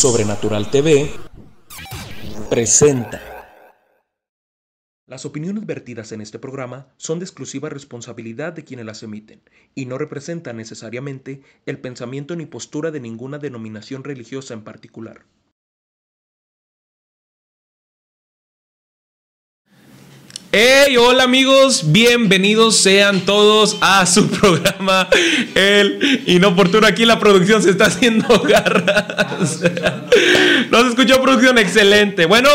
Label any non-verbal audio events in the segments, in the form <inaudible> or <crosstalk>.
Sobrenatural TV presenta. Las opiniones vertidas en este programa son de exclusiva responsabilidad de quienes las emiten y no representan necesariamente el pensamiento ni postura de ninguna denominación religiosa en particular. Hey, hola amigos, bienvenidos sean todos a su <laughs> programa El Inoportuno. Aquí la producción se está haciendo <laughs> garras. Nos escuchó producción excelente. Bueno,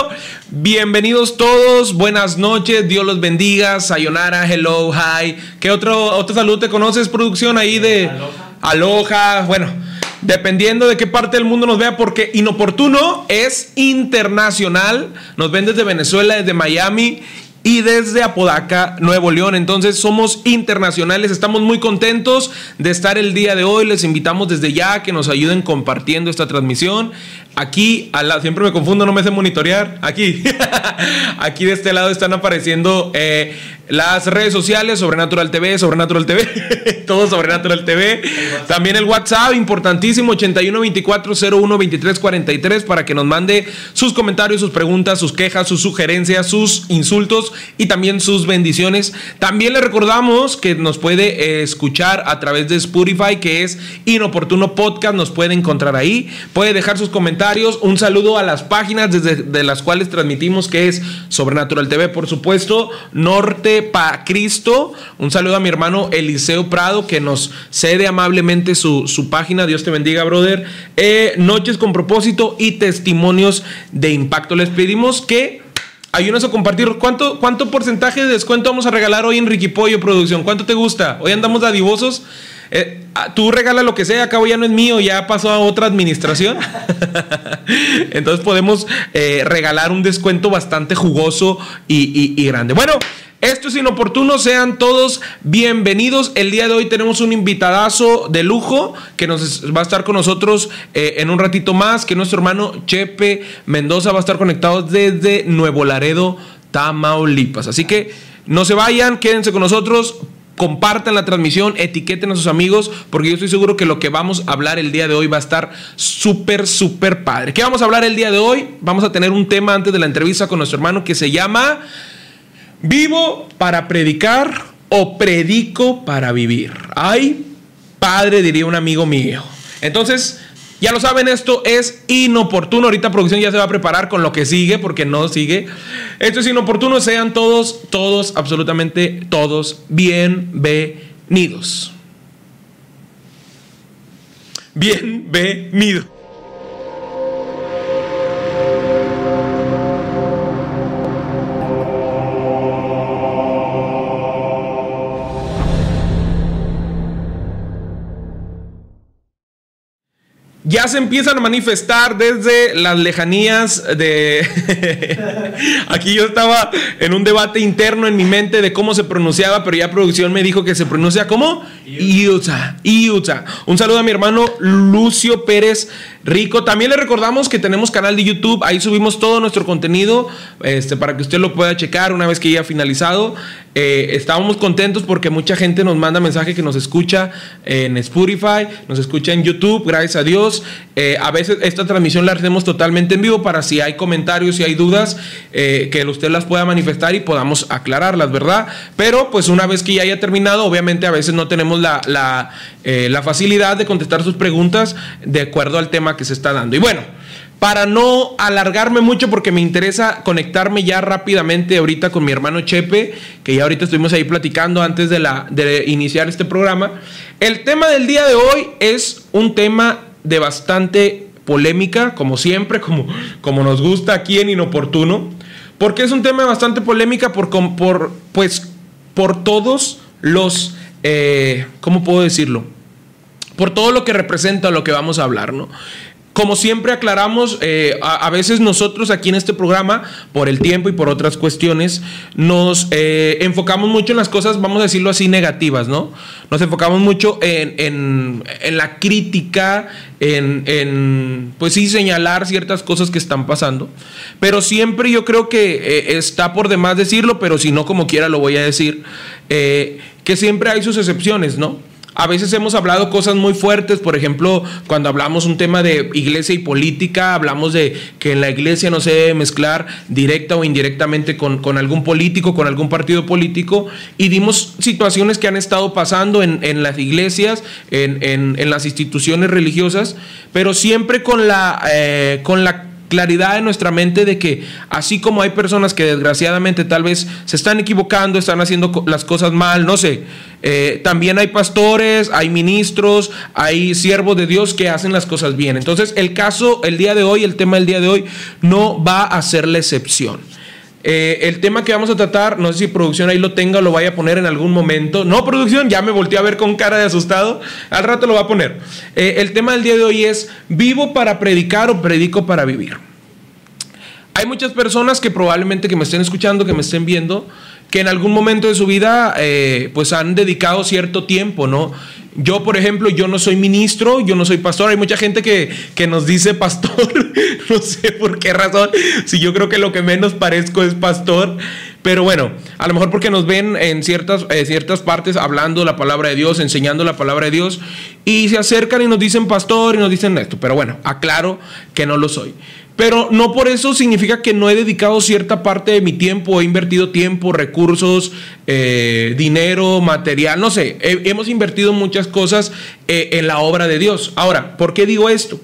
bienvenidos todos, buenas noches, Dios los bendiga. Sayonara, hello, hi. ¿Qué otro, otro saludo te conoces, producción ahí de Aloha? Bueno. Dependiendo de qué parte del mundo nos vea, porque inoportuno es internacional. Nos ven desde Venezuela, desde Miami y desde Apodaca, Nuevo León. Entonces somos internacionales, estamos muy contentos de estar el día de hoy. Les invitamos desde ya que nos ayuden compartiendo esta transmisión. Aquí, a la, siempre me confundo, no me sé monitorear. Aquí, <laughs> aquí de este lado están apareciendo eh, las redes sociales, Sobrenatural TV, Sobrenatural TV, <laughs> todo Sobrenatural TV. También el WhatsApp, importantísimo, 8124012343 para que nos mande sus comentarios, sus preguntas, sus quejas, sus sugerencias, sus insultos y también sus bendiciones. También le recordamos que nos puede eh, escuchar a través de Spotify, que es Inoportuno Podcast, nos puede encontrar ahí. Puede dejar sus comentarios. Un saludo a las páginas desde de las cuales transmitimos, que es Sobrenatural TV, por supuesto, Norte para Cristo. Un saludo a mi hermano Eliseo Prado, que nos cede amablemente su, página. Dios te bendiga, brother. Eh, noches con propósito y testimonios de impacto. Les pedimos que ayúdenos a compartir. ¿Cuánto, ¿Cuánto porcentaje de descuento vamos a regalar hoy en Ricky Pollo Producción? ¿Cuánto te gusta? Hoy andamos dadivosos. Eh, ah, tú regala lo que sea, acabo ya no es mío, ya pasó a otra administración. <laughs> Entonces podemos eh, regalar un descuento bastante jugoso y grande. Bueno, esto es inoportuno, sean todos bienvenidos. El día de hoy tenemos un invitadazo de lujo que nos va a estar con nosotros eh, en un ratito más, que nuestro hermano Chepe Mendoza va a estar conectado desde Nuevo Laredo, Tamaulipas. Así que no se vayan, quédense con nosotros. Compartan la transmisión, etiqueten a sus amigos, porque yo estoy seguro que lo que vamos a hablar el día de hoy va a estar súper, súper padre. ¿Qué vamos a hablar el día de hoy? Vamos a tener un tema antes de la entrevista con nuestro hermano que se llama ¿Vivo para predicar o predico para vivir? Ay, padre, diría un amigo mío. Entonces, ya lo saben, esto es inoportuno. Ahorita producción ya se va a preparar con lo que sigue, porque no sigue. Esto es inoportuno. Sean todos, todos, absolutamente todos bienvenidos. Bienvenidos. Ya se empiezan a manifestar desde las lejanías de... <laughs> Aquí yo estaba en un debate interno en mi mente de cómo se pronunciaba, pero ya producción me dijo que se pronuncia como Iuta. Iuta. Un saludo a mi hermano Lucio Pérez Rico. También le recordamos que tenemos canal de YouTube, ahí subimos todo nuestro contenido este, para que usted lo pueda checar una vez que haya finalizado. Eh, estábamos contentos porque mucha gente nos manda mensaje que nos escucha en Spotify, nos escucha en YouTube, gracias a Dios. Eh, a veces esta transmisión la hacemos totalmente en vivo para si hay comentarios, si hay dudas, eh, que usted las pueda manifestar y podamos aclararlas, ¿verdad? Pero pues una vez que ya haya terminado, obviamente a veces no tenemos la, la, la facilidad de contestar sus preguntas de acuerdo al tema que se está dando. Y bueno para no alargarme mucho porque me interesa conectarme ya rápidamente ahorita con mi hermano Chepe, que ya ahorita estuvimos ahí platicando antes de, la, de iniciar este programa. El tema del día de hoy es un tema de bastante polémica, como siempre, <laughs> como, como nos gusta aquí en Inoportuno, porque es un tema bastante polémica por, por, pues, por todos los, eh, ¿cómo puedo decirlo? Por todo lo que representa lo que vamos a hablar, ¿no? Como siempre aclaramos, eh, a, veces nosotros aquí en este programa, por el tiempo y por otras cuestiones, nos eh, enfocamos mucho en las cosas, vamos a decirlo así, negativas, ¿no? Nos enfocamos mucho en, la crítica, en, pues sí, señalar ciertas cosas que están pasando. Pero siempre yo creo que eh, está por demás decirlo, pero si no, como quiera lo voy a decir, que siempre hay sus excepciones, ¿no? A veces hemos hablado cosas muy fuertes, por ejemplo, cuando hablamos un tema de iglesia y política, hablamos de que en la iglesia no se debe mezclar directa o indirectamente con, algún político, con algún partido político, y dimos situaciones que han estado pasando en, las iglesias, en, las instituciones religiosas, pero siempre con la, eh, con la claridad en nuestra mente de que así como hay personas que desgraciadamente tal vez se están equivocando, están haciendo las cosas mal, no sé, eh, también hay pastores, hay ministros, hay siervos de Dios que hacen las cosas bien. Entonces el caso, el día de hoy, el tema del día de hoy, no va a ser la excepción. Eh, el tema que vamos a tratar, no sé si producción ahí lo tenga o lo vaya a poner en algún momento. No, producción, ya me volteé a ver con cara de asustado. Al rato lo va a poner. Eh, el tema del día de hoy es, ¿vivo para predicar o predico para vivir? Hay muchas personas que probablemente que me estén escuchando, que me estén viendo, que en algún momento de su vida eh, pues han dedicado cierto tiempo, ¿no? Yo, por ejemplo, yo no soy ministro, yo no soy pastor. Hay mucha gente que, que nos dice pastor, <laughs> no sé por qué razón, si yo creo que lo que menos parezco es pastor. Pero bueno, a lo mejor porque nos ven en ciertas, eh, ciertas partes hablando la palabra de Dios, enseñando la palabra de Dios, y se acercan y nos dicen pastor y nos dicen esto. Pero bueno, aclaro que no lo soy. Pero no por eso significa que no he dedicado cierta parte de mi tiempo, he invertido tiempo, recursos, eh, dinero, material, no sé, hemos invertido muchas cosas eh, en la obra de Dios. Ahora, ¿por qué digo esto?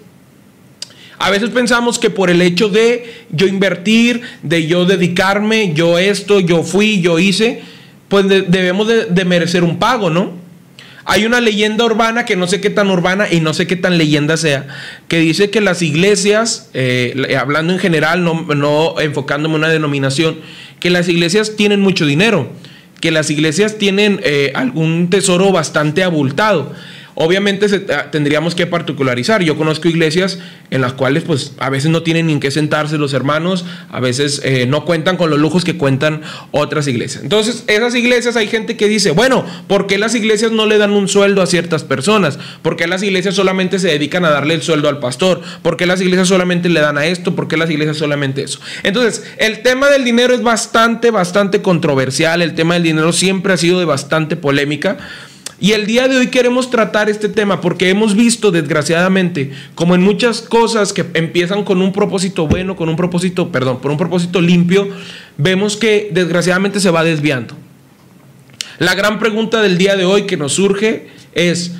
A veces pensamos que por el hecho de yo invertir, de yo dedicarme, yo esto, yo fui, yo hice, pues debemos de merecer un pago, ¿no? Hay una leyenda urbana que no sé qué tan urbana y no sé qué tan leyenda sea, que dice que las iglesias, eh, hablando en general, no, no enfocándome en una denominación, que las iglesias tienen mucho dinero, que las iglesias tienen eh, algún tesoro bastante abultado. Obviamente ah, tendríamos que particularizar. Yo conozco iglesias en las cuales pues a veces no tienen ni en qué sentarse los hermanos, a veces eh, no cuentan con los lujos que cuentan otras iglesias. Entonces, esas iglesias hay gente que dice, bueno, ¿por qué las iglesias no le dan un sueldo a ciertas personas? ¿Por qué las iglesias solamente se dedican a darle el sueldo al pastor? ¿Por qué las iglesias solamente le dan a esto? ¿Por qué las iglesias solamente eso? Entonces, el tema del dinero es bastante, bastante controversial. El tema del dinero siempre ha sido de bastante polémica. Y el día de hoy queremos tratar este tema porque hemos visto, desgraciadamente, como en muchas cosas que empiezan con un propósito bueno, con un propósito, perdón, por un propósito limpio, vemos que desgraciadamente se va desviando. La gran pregunta del día de hoy que nos surge es,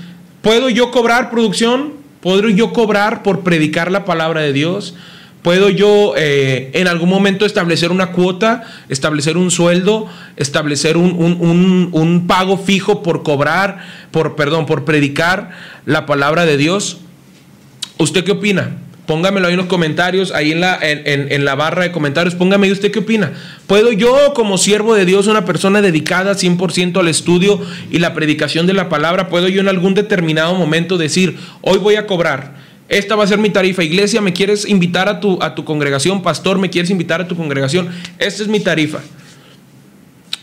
¿puedo yo cobrar producción? ¿Puedo yo cobrar por predicar la palabra de Dios? ¿Puedo yo eh, en algún momento establecer una cuota, establecer un sueldo, establecer un, pago fijo por cobrar, por, perdón, por predicar la palabra de Dios? ¿Usted qué opina? Póngamelo ahí en los comentarios, ahí en la, en, la barra de comentarios, póngame ahí usted qué opina. ¿Puedo yo como siervo de Dios, una persona dedicada 100% al estudio y la predicación de la palabra, puedo yo en algún determinado momento decir, hoy voy a cobrar? Esta va a ser mi tarifa. Iglesia, ¿me quieres invitar a tu, a tu congregación? Pastor, ¿me quieres invitar a tu congregación? Esta es mi tarifa.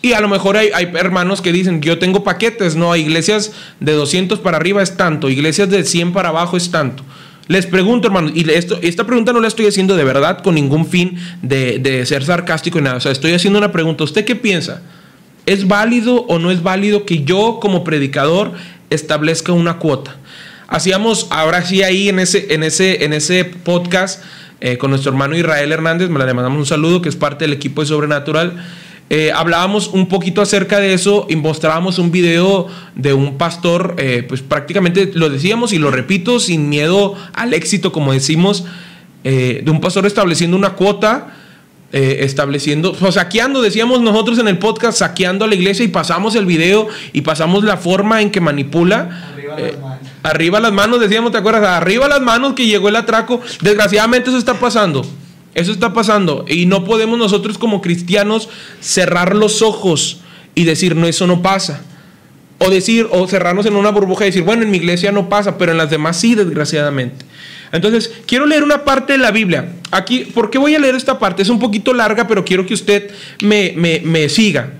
Y a lo mejor hay, hermanos que dicen, yo tengo paquetes, no, iglesias de 200 para arriba es tanto, iglesias de 100 para abajo es tanto. Les pregunto, hermano, y esto, esta pregunta no la estoy haciendo de verdad con ningún fin de, de ser sarcástico y nada. O sea, estoy haciendo una pregunta. ¿Usted qué piensa? ¿Es válido o no es válido que yo como predicador establezca una cuota? Hacíamos, ahora sí ahí en ese, en ese, en ese podcast eh, con nuestro hermano Israel Hernández, me le mandamos un saludo, que es parte del equipo de Sobrenatural. Eh, hablábamos un poquito acerca de eso y mostrábamos un video de un pastor, eh, pues prácticamente lo decíamos y lo repito sin miedo al éxito, como decimos, de un pastor estableciendo una cuota, estableciendo, o saqueando, decíamos nosotros en el podcast, saqueando a la iglesia y pasamos el video y pasamos la forma en que manipula. Arriba las manos, decíamos, ¿te acuerdas? Arriba las manos que llegó el atraco. Desgraciadamente eso está pasando. Eso está pasando. Y no podemos nosotros como cristianos cerrar los ojos y decir, no, eso no pasa. O decir, o cerrarnos en una burbuja y decir, bueno, en mi iglesia no pasa, pero en las demás sí, desgraciadamente. Entonces, quiero leer una parte de la Biblia. Aquí, ¿por qué voy a leer esta parte? Es un poquito larga, pero quiero que usted me, me, me siga.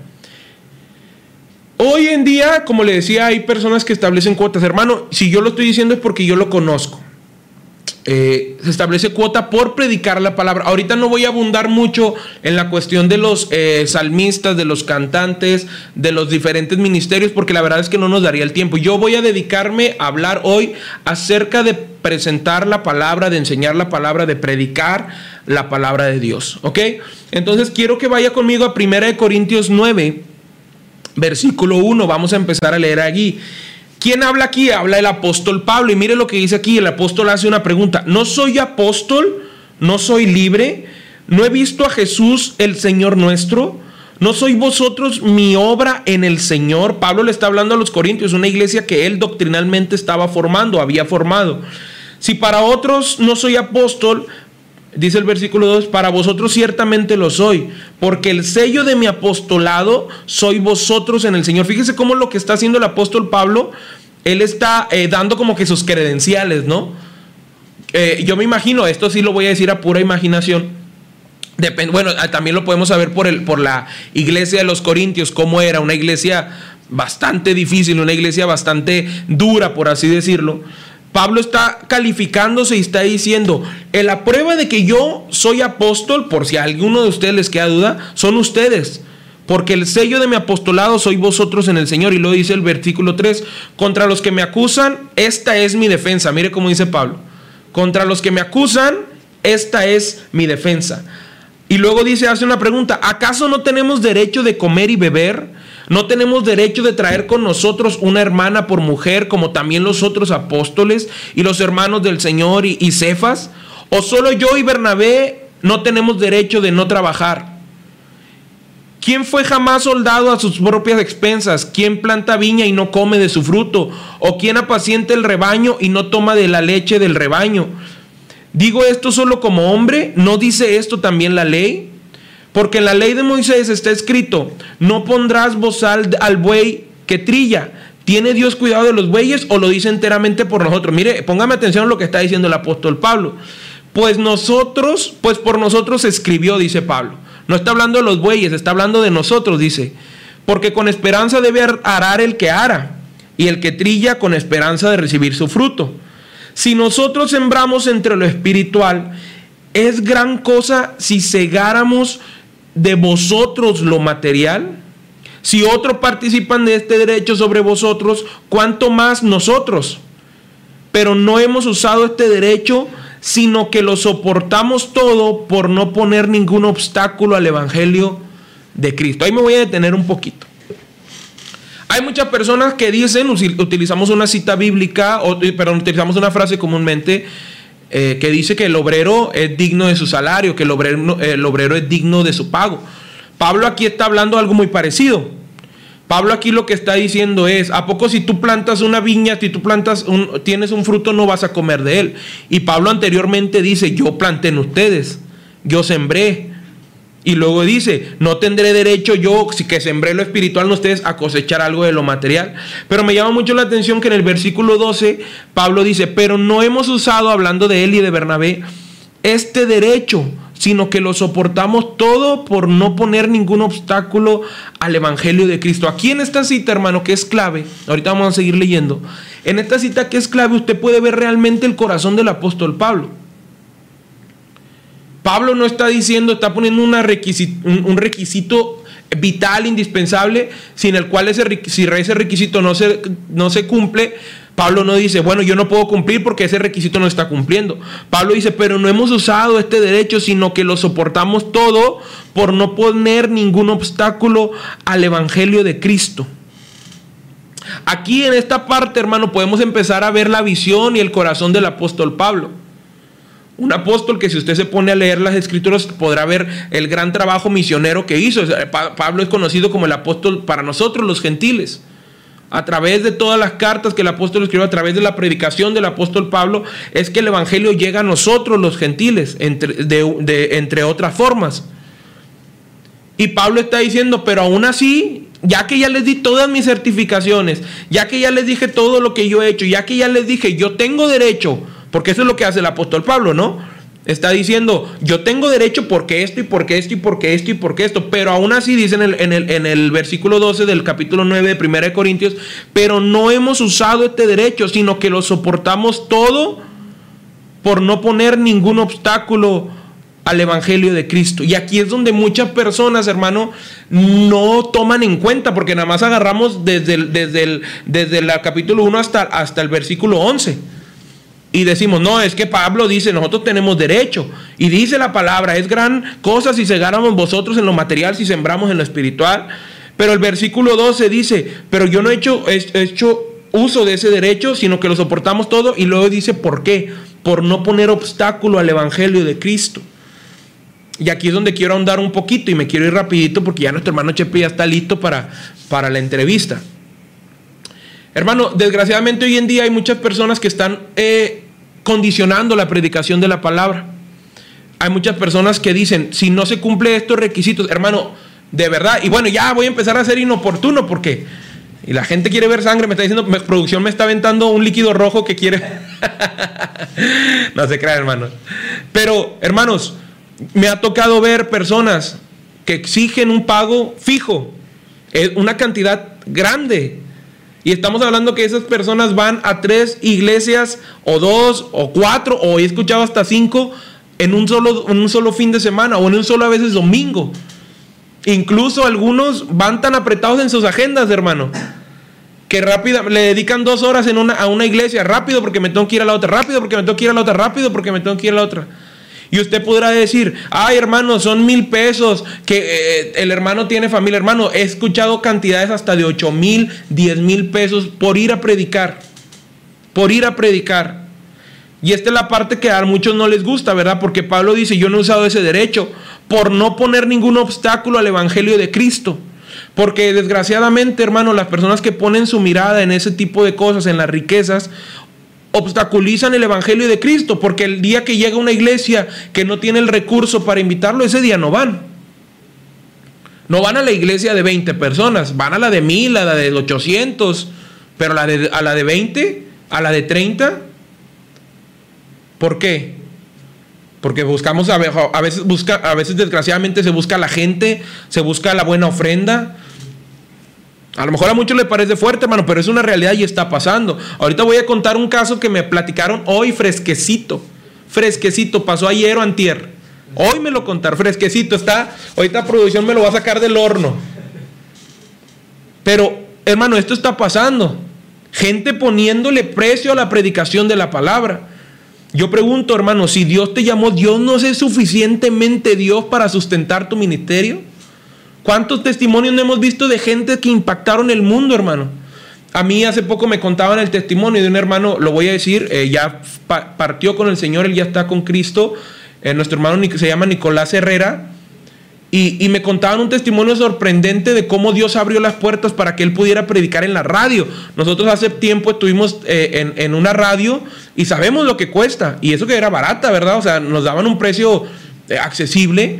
Hoy en día, como le decía, hay personas que establecen cuotas. Hermano, si yo lo estoy diciendo es porque yo lo conozco. Eh, se establece cuota por predicar la palabra. Ahorita no voy a abundar mucho en la cuestión de los eh, salmistas, de los cantantes, de los diferentes ministerios, porque la verdad es que no nos daría el tiempo. Yo voy a dedicarme a hablar hoy acerca de presentar la palabra, de enseñar la palabra, de predicar la palabra de Dios. ¿Ok? Entonces quiero que vaya conmigo a 1 Corintios 9, versículo 1. Vamos a empezar a leer allí. ¿Quién habla aquí? Habla el apóstol Pablo. Y mire lo que dice aquí. El apóstol hace una pregunta. ¿No soy apóstol? ¿No soy libre? ¿No he visto a Jesús el Señor nuestro? ¿No sois vosotros mi obra en el Señor? Pablo le está hablando a los Corintios, una iglesia que él doctrinalmente estaba formando, había formado. Si para otros no soy apóstol, dice el versículo 2, para vosotros ciertamente lo soy, porque el sello de mi apostolado soy vosotros en el Señor. Fíjese cómo lo que está haciendo el apóstol Pablo, él está eh, dando como que sus credenciales, ¿no? Eh, yo me imagino, esto sí lo voy a decir a pura imaginación. bueno, ah, también lo podemos saber por, el, por la iglesia de los Corintios, cómo era una iglesia bastante difícil, una iglesia bastante dura, por así decirlo. Pablo está calificándose y está diciendo, en la prueba de que yo soy apóstol, por si a alguno de ustedes les queda duda, son ustedes. Porque el sello de mi apostolado soy vosotros en el Señor. Y lo dice el versículo 3, contra los que me acusan, esta es mi defensa. Mire cómo dice Pablo. Contra los que me acusan, esta es mi defensa. Y luego dice, hace una pregunta, ¿acaso no tenemos derecho de comer y beber? ¿No tenemos derecho de traer con nosotros una hermana por mujer como también los otros apóstoles y los hermanos del Señor y, Cefas? ¿O solo yo y Bernabé no tenemos derecho de no trabajar? ¿Quién fue jamás soldado a sus propias expensas? ¿Quién planta viña y no come de su fruto? ¿O quién apacienta el rebaño y no toma de la leche del rebaño? Digo esto solo como hombre, ¿no dice esto también la ley? Porque en la ley de Moisés está escrito, no pondrás bozal al buey que trilla. ¿Tiene Dios cuidado de los bueyes o lo dice enteramente por nosotros? Mire, póngame atención a lo que está diciendo el apóstol Pablo. Pues nosotros, pues por nosotros escribió, dice Pablo. No está hablando de los bueyes, está hablando de nosotros, dice. Porque con esperanza debe arar el que ara y el que trilla con esperanza de recibir su fruto. Si nosotros sembramos entre lo espiritual, es gran cosa si cegáramos de vosotros lo material? Si otros participan de este derecho sobre vosotros, ¿cuánto más nosotros? Pero no hemos usado este derecho, sino que lo soportamos todo por no poner ningún obstáculo al Evangelio de Cristo. Ahí me voy a detener un poquito. Hay muchas personas que dicen, utilizamos una cita bíblica, o, pero utilizamos una frase comúnmente, eh, que dice que el obrero es digno de su salario, que el obrero, el obrero es digno de su pago. Pablo aquí está hablando algo muy parecido. Pablo aquí lo que está diciendo es, ¿a poco si tú plantas una viña, si tú plantas un, tienes un fruto, no vas a comer de él? Y Pablo anteriormente dice, yo planté en ustedes, yo sembré, y luego dice, no tendré derecho yo, si que sembré lo espiritual en ustedes, a cosechar algo de lo material. Pero me llama mucho la atención que en el versículo 12, Pablo dice, pero no hemos usado, hablando de él y de Bernabé, este derecho, sino que lo soportamos todo por no poner ningún obstáculo al Evangelio de Cristo. Aquí en esta cita, hermano, que es clave, ahorita vamos a seguir leyendo, en esta cita que es clave, usted puede ver realmente el corazón del apóstol Pablo. Pablo no está diciendo, está poniendo un, requisito vital, indispensable, sin el cual ese, si ese requisito no se, no se cumple, Pablo no dice, bueno, yo no puedo cumplir porque ese requisito no está cumpliendo. Pablo dice, pero no hemos usado este derecho, sino que lo soportamos todo por no poner ningún obstáculo al Evangelio de Cristo. Aquí en esta parte, hermano, podemos empezar a ver la visión y el corazón del apóstol Pablo. Un apóstol que si usted se pone a leer las escrituras podrá ver el gran trabajo misionero que hizo. Pablo es conocido como el apóstol para nosotros los gentiles. A través de todas las cartas que el apóstol escribió, a través de la predicación del apóstol Pablo, es que el Evangelio llega a nosotros los gentiles, entre, otras formas. Y Pablo está diciendo, pero aún así, ya que ya les di todas mis certificaciones, ya que ya les dije todo lo que yo he hecho, ya que ya les dije, yo tengo derecho porque eso es lo que hace el apóstol Pablo, ¿no? Está diciendo, yo tengo derecho porque esto y porque esto y porque esto y porque esto, pero aún así dice en el, versículo 12 del capítulo 9 de 1 de Corintios, pero no hemos usado este derecho, sino que lo soportamos todo por no poner ningún obstáculo al Evangelio de Cristo. Y aquí es donde muchas personas, hermano, no toman en cuenta, porque nada más agarramos desde el, capítulo 1 hasta, hasta el versículo 11. Y decimos, no, es que Pablo dice, nosotros tenemos derecho. Y dice la palabra, es gran cosa si cegáramos vosotros en lo material, si sembramos en lo espiritual. Pero el versículo 12 dice, pero yo no he hecho, he hecho uso de ese derecho, sino que lo soportamos todo. Y luego dice, ¿por qué? Por no poner obstáculo al Evangelio de Cristo. Y aquí es donde quiero ahondar un poquito y me quiero ir rapidito porque ya nuestro hermano Chepe ya está listo para, para la entrevista. Hermano, desgraciadamente hoy en día hay muchas personas que están eh, condicionando la predicación de la palabra. Hay muchas personas que dicen, si no se cumple estos requisitos, hermano, de verdad, y bueno, ya voy a empezar a ser inoportuno porque... Y la gente quiere ver sangre, me está diciendo, producción me está aventando un líquido rojo que quiere... <laughs> no se crean, hermanos. Pero, hermanos, me ha tocado ver personas que exigen un pago fijo, una cantidad grande. Y estamos hablando que esas personas van a tres iglesias o dos o cuatro o he escuchado hasta cinco en un solo, en un solo fin de semana o en un solo a veces domingo. Incluso algunos van tan apretados en sus agendas, hermano, que rápido le dedican dos horas en una, a una iglesia, rápido porque me tengo que ir a la otra, rápido porque me tengo que ir a la otra, rápido porque me tengo que ir a la otra. Y usted podrá decir, ay hermano, son mil pesos, que eh, el hermano tiene familia. Hermano, he escuchado cantidades hasta de ocho mil, diez mil pesos por ir a predicar. Por ir a predicar. Y esta es la parte que a muchos no les gusta, ¿verdad? Porque Pablo dice, yo no he usado ese derecho por no poner ningún obstáculo al Evangelio de Cristo. Porque desgraciadamente, hermano, las personas que ponen su mirada en ese tipo de cosas, en las riquezas, obstaculizan el Evangelio de Cristo, porque el día que llega una iglesia que no tiene el recurso para invitarlo, ese día no van. No van a la iglesia de 20 personas, van a la de 1000, a la de 800, pero a la de, a la de 20, a la de 30. ¿Por qué? Porque buscamos, a veces, busca, a veces desgraciadamente se busca la gente, se busca la buena ofrenda, a lo mejor a muchos les parece fuerte, hermano, pero es una realidad y está pasando. Ahorita voy a contar un caso que me platicaron hoy fresquecito. Fresquecito, pasó ayer o antier. Hoy me lo contar, fresquecito. Está, ahorita producción me lo va a sacar del horno. Pero, hermano, esto está pasando. Gente poniéndole precio a la predicación de la palabra. Yo pregunto, hermano, si Dios te llamó, ¿Dios no es suficientemente Dios para sustentar tu ministerio? ¿Cuántos testimonios no hemos visto de gente que impactaron el mundo, hermano? A mí hace poco me contaban el testimonio de un hermano, lo voy a decir, eh, ya partió con el Señor, él ya está con Cristo. Eh, nuestro hermano se llama Nicolás Herrera. Y, me contaban un testimonio sorprendente de cómo Dios abrió las puertas para que él pudiera predicar en la radio. Nosotros hace tiempo estuvimos eh, en, en, una radio y sabemos lo que cuesta. Y eso que era barata, ¿verdad? O sea, nos daban un precio accesible.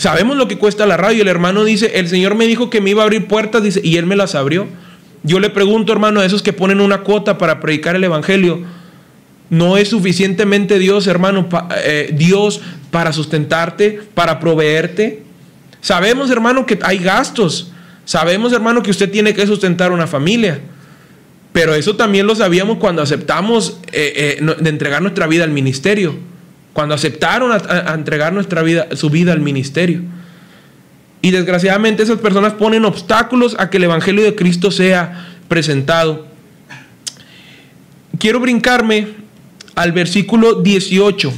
Sabemos lo que cuesta la radio. El hermano dice, el Señor me dijo que me iba a abrir puertas dice, y Él me las abrió. Yo le pregunto, hermano, a esos que ponen una cuota para predicar el Evangelio, ¿no es suficientemente Dios, hermano, eh, Dios para sustentarte, para proveerte? Sabemos, hermano, que hay gastos. Sabemos, hermano, que usted tiene que sustentar una familia. Pero eso también lo sabíamos cuando aceptamos eh, eh, de entregar nuestra vida al ministerio cuando aceptaron a, entregar nuestra vida, su vida al ministerio. Y desgraciadamente esas personas ponen obstáculos a que el Evangelio de Cristo sea presentado. Quiero brincarme al versículo 18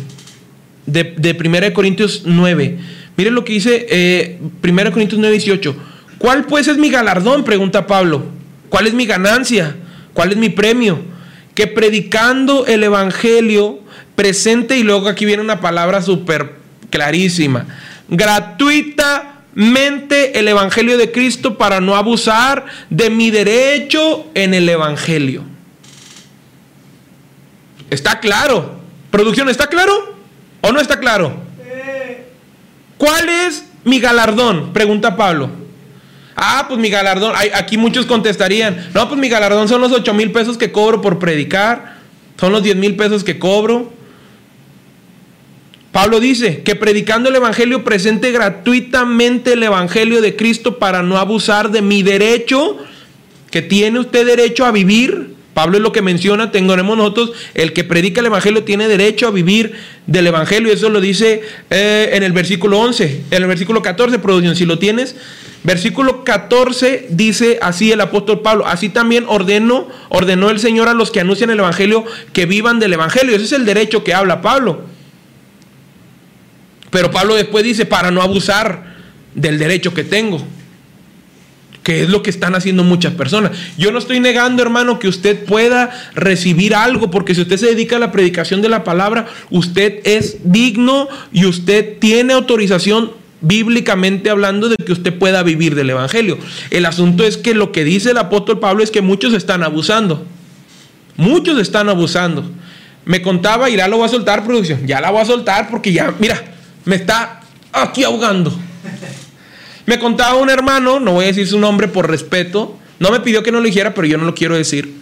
de, de 1 Corintios 9. Miren lo que dice eh, 1 Corintios 9, 18. ¿Cuál pues es mi galardón? Pregunta Pablo. ¿Cuál es mi ganancia? ¿Cuál es mi premio? Que predicando el Evangelio presente y luego aquí viene una palabra súper clarísima. Gratuitamente el Evangelio de Cristo para no abusar de mi derecho en el Evangelio. ¿Está claro? ¿Producción está claro? ¿O no está claro? ¿Cuál es mi galardón? Pregunta Pablo. Ah, pues mi galardón, aquí muchos contestarían, no, pues mi galardón son los 8 mil pesos que cobro por predicar, son los 10 mil pesos que cobro, Pablo dice que predicando el Evangelio presente gratuitamente el Evangelio de Cristo para no abusar de mi derecho, que tiene usted derecho a vivir Pablo es lo que menciona, tenemos nosotros, el que predica el Evangelio tiene derecho a vivir del Evangelio, eso lo dice eh, en el versículo 11, en el versículo 14, producción, si lo tienes, versículo 14 dice así el apóstol Pablo, así también ordenó, ordenó el Señor a los que anuncian el Evangelio que vivan del Evangelio, ese es el derecho que habla Pablo. Pero Pablo después dice, para no abusar del derecho que tengo que es lo que están haciendo muchas personas. Yo no estoy negando, hermano, que usted pueda recibir algo, porque si usted se dedica a la predicación de la palabra, usted es digno y usted tiene autorización bíblicamente hablando de que usted pueda vivir del Evangelio. El asunto es que lo que dice el apóstol Pablo es que muchos están abusando. Muchos están abusando. Me contaba, y ya lo voy a soltar, producción. Ya la voy a soltar porque ya, mira, me está aquí ahogando. Me contaba un hermano, no voy a decir su nombre por respeto, no me pidió que no lo dijera, pero yo no lo quiero decir.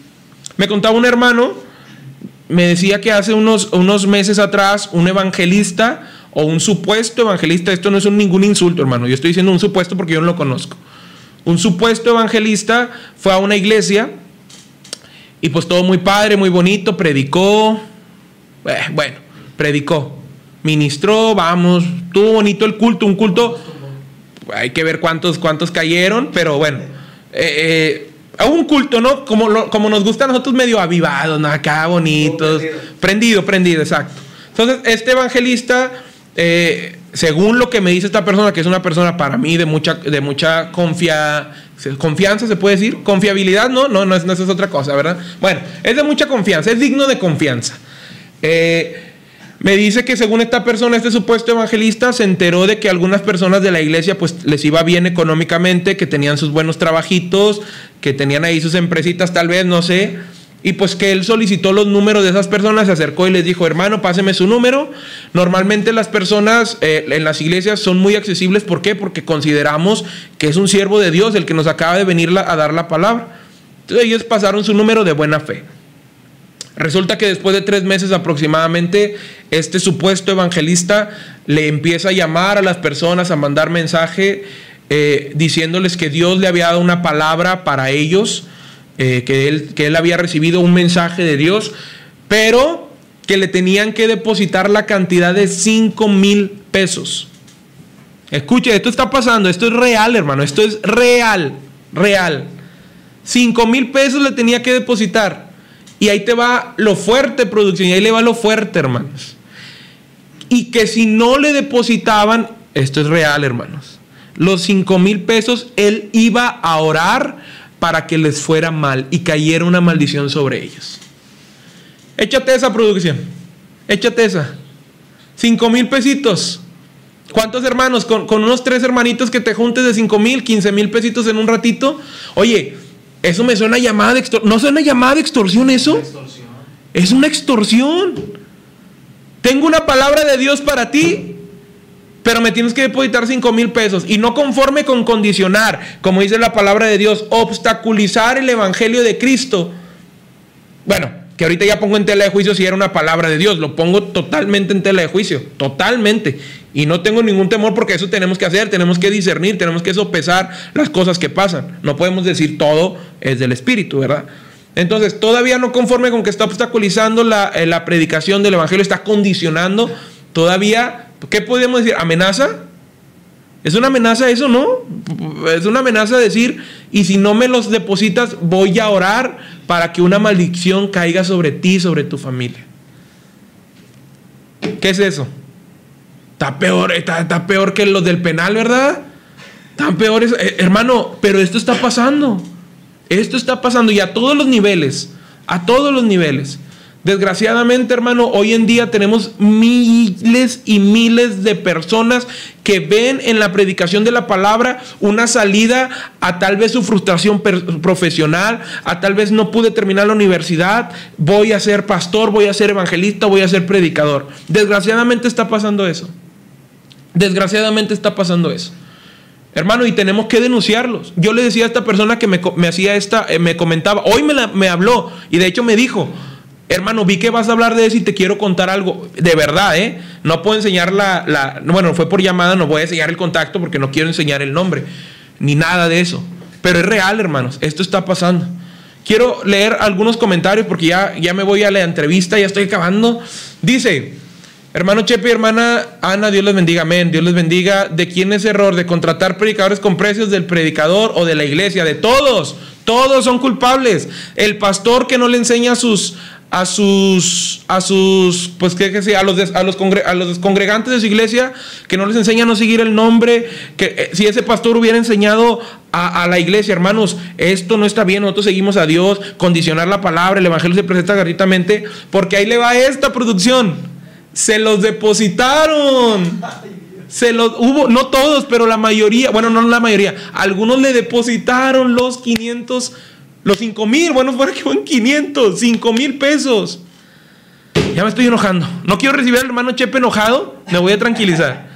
Me contaba un hermano, me decía que hace unos, unos meses atrás un evangelista o un supuesto evangelista, esto no es un, ningún insulto, hermano, yo estoy diciendo un supuesto porque yo no lo conozco. Un supuesto evangelista fue a una iglesia y pues todo muy padre, muy bonito, predicó, eh, bueno, predicó, ministró, vamos, tuvo bonito el culto, un culto hay que ver cuántos, cuántos cayeron, pero bueno. Eh, eh, un culto, ¿no? Como, como nos gusta a nosotros medio avivados, ¿no? Acá bonitos. Prendido. prendido, exacto. Entonces, este evangelista, eh, según lo que me dice esta persona, que es una persona para mí de mucha, de mucha confia, confianza, se puede decir, confiabilidad, ¿no? No, no, es, no, es otra cosa, ¿verdad? Bueno, es de mucha confianza, es digno de confianza. Eh, me dice que según esta persona, este supuesto evangelista, se enteró de que algunas personas de la iglesia pues les iba bien económicamente, que tenían sus buenos trabajitos, que tenían ahí sus empresitas tal vez, no sé. Y pues que él solicitó los números de esas personas, se acercó y les dijo, hermano, páseme su número. Normalmente las personas eh, en las iglesias son muy accesibles. ¿Por qué? Porque consideramos que es un siervo de Dios el que nos acaba de venir a dar la palabra. Entonces ellos pasaron su número de buena fe. Resulta que después de tres meses aproximadamente, este supuesto evangelista le empieza a llamar a las personas, a mandar mensaje eh, diciéndoles que Dios le había dado una palabra para ellos, eh, que, él, que él había recibido un mensaje de Dios, pero que le tenían que depositar la cantidad de 5 mil pesos. Escuche, esto está pasando, esto es real, hermano, esto es real, real. 5 mil pesos le tenía que depositar. Y ahí te va lo fuerte, producción, y ahí le va lo fuerte, hermanos. Y que si no le depositaban, esto es real, hermanos, los 5 mil pesos, él iba a orar para que les fuera mal y cayera una maldición sobre ellos. Échate esa producción, échate esa. 5 mil pesitos. ¿Cuántos hermanos? Con, con, unos tres hermanitos que te juntes de 5 mil, 15 mil pesitos en un ratito. Oye, eso me suena llamada de extorsión. ¿No suena llamada de extorsión eso? Es una extorsión. Tengo una palabra de Dios para ti, pero me tienes que depositar 5 mil pesos. Y no conforme con condicionar, como dice la palabra de Dios, obstaculizar el evangelio de Cristo. Bueno, que ahorita ya pongo en tela de juicio si era una palabra de Dios. Lo pongo totalmente en tela de juicio. Totalmente. Y no tengo ningún temor porque eso tenemos que hacer, tenemos que discernir, tenemos que sopesar las cosas que pasan. No podemos decir todo es del Espíritu, ¿verdad? Entonces, todavía no conforme con que está obstaculizando la, eh, la predicación del Evangelio, está condicionando, todavía, ¿qué podemos decir? ¿Amenaza? ¿Es una amenaza eso, no? Es una amenaza decir, y si no me los depositas, voy a orar para que una maldición caiga sobre ti, sobre tu familia. ¿Qué es eso? Está peor, está, peor que los del penal, ¿verdad? Tan peores, eh, hermano, pero esto está pasando. Esto está pasando y a todos los niveles, a todos los niveles. Desgraciadamente, hermano, hoy en día tenemos miles y miles de personas que ven en la predicación de la palabra una salida a tal vez su frustración profesional, a tal vez no pude terminar la universidad, voy a ser pastor, voy a ser evangelista, voy a ser predicador. Desgraciadamente está pasando eso. Desgraciadamente está pasando eso. Hermano, y tenemos que denunciarlos. Yo le decía a esta persona que me, hacía esta, eh, me comentaba, hoy me, me habló y de hecho me dijo, hermano, vi que vas a hablar de eso y te quiero contar algo. De verdad, ¿eh? No puedo enseñar la, la, bueno, fue por llamada, no voy a enseñar el contacto porque no quiero enseñar el nombre, ni nada de eso. Pero es real, hermanos, esto está pasando. quiero leer algunos comentarios porque ya, ya me voy a la entrevista, ya estoy acabando. Dice, hermano Chepe hermana Ana, Dios les bendiga, amén, Dios les bendiga. ¿De quién es error? ¿De contratar predicadores con precios del predicador o de la iglesia? De todos, todos son culpables. El pastor que no le enseña a sus, a sus, a sus, pues qué que a los, a los, a los congregantes de su iglesia, que no les enseña a no seguir el nombre, que eh, si ese pastor hubiera enseñado a, la iglesia, hermanos, esto no está bien, nosotros seguimos a Dios, condicionar la palabra, el evangelio se presenta gratuitamente, porque ahí le va esta producción, se los depositaron. Se los hubo, no todos, pero la mayoría, bueno, no la mayoría, algunos le depositaron los 500 los 5 mil, bueno, fuera que fueron 500, 5 mil pesos. Ya me estoy enojando. No quiero recibir al hermano Chepe enojado, me voy a tranquilizar.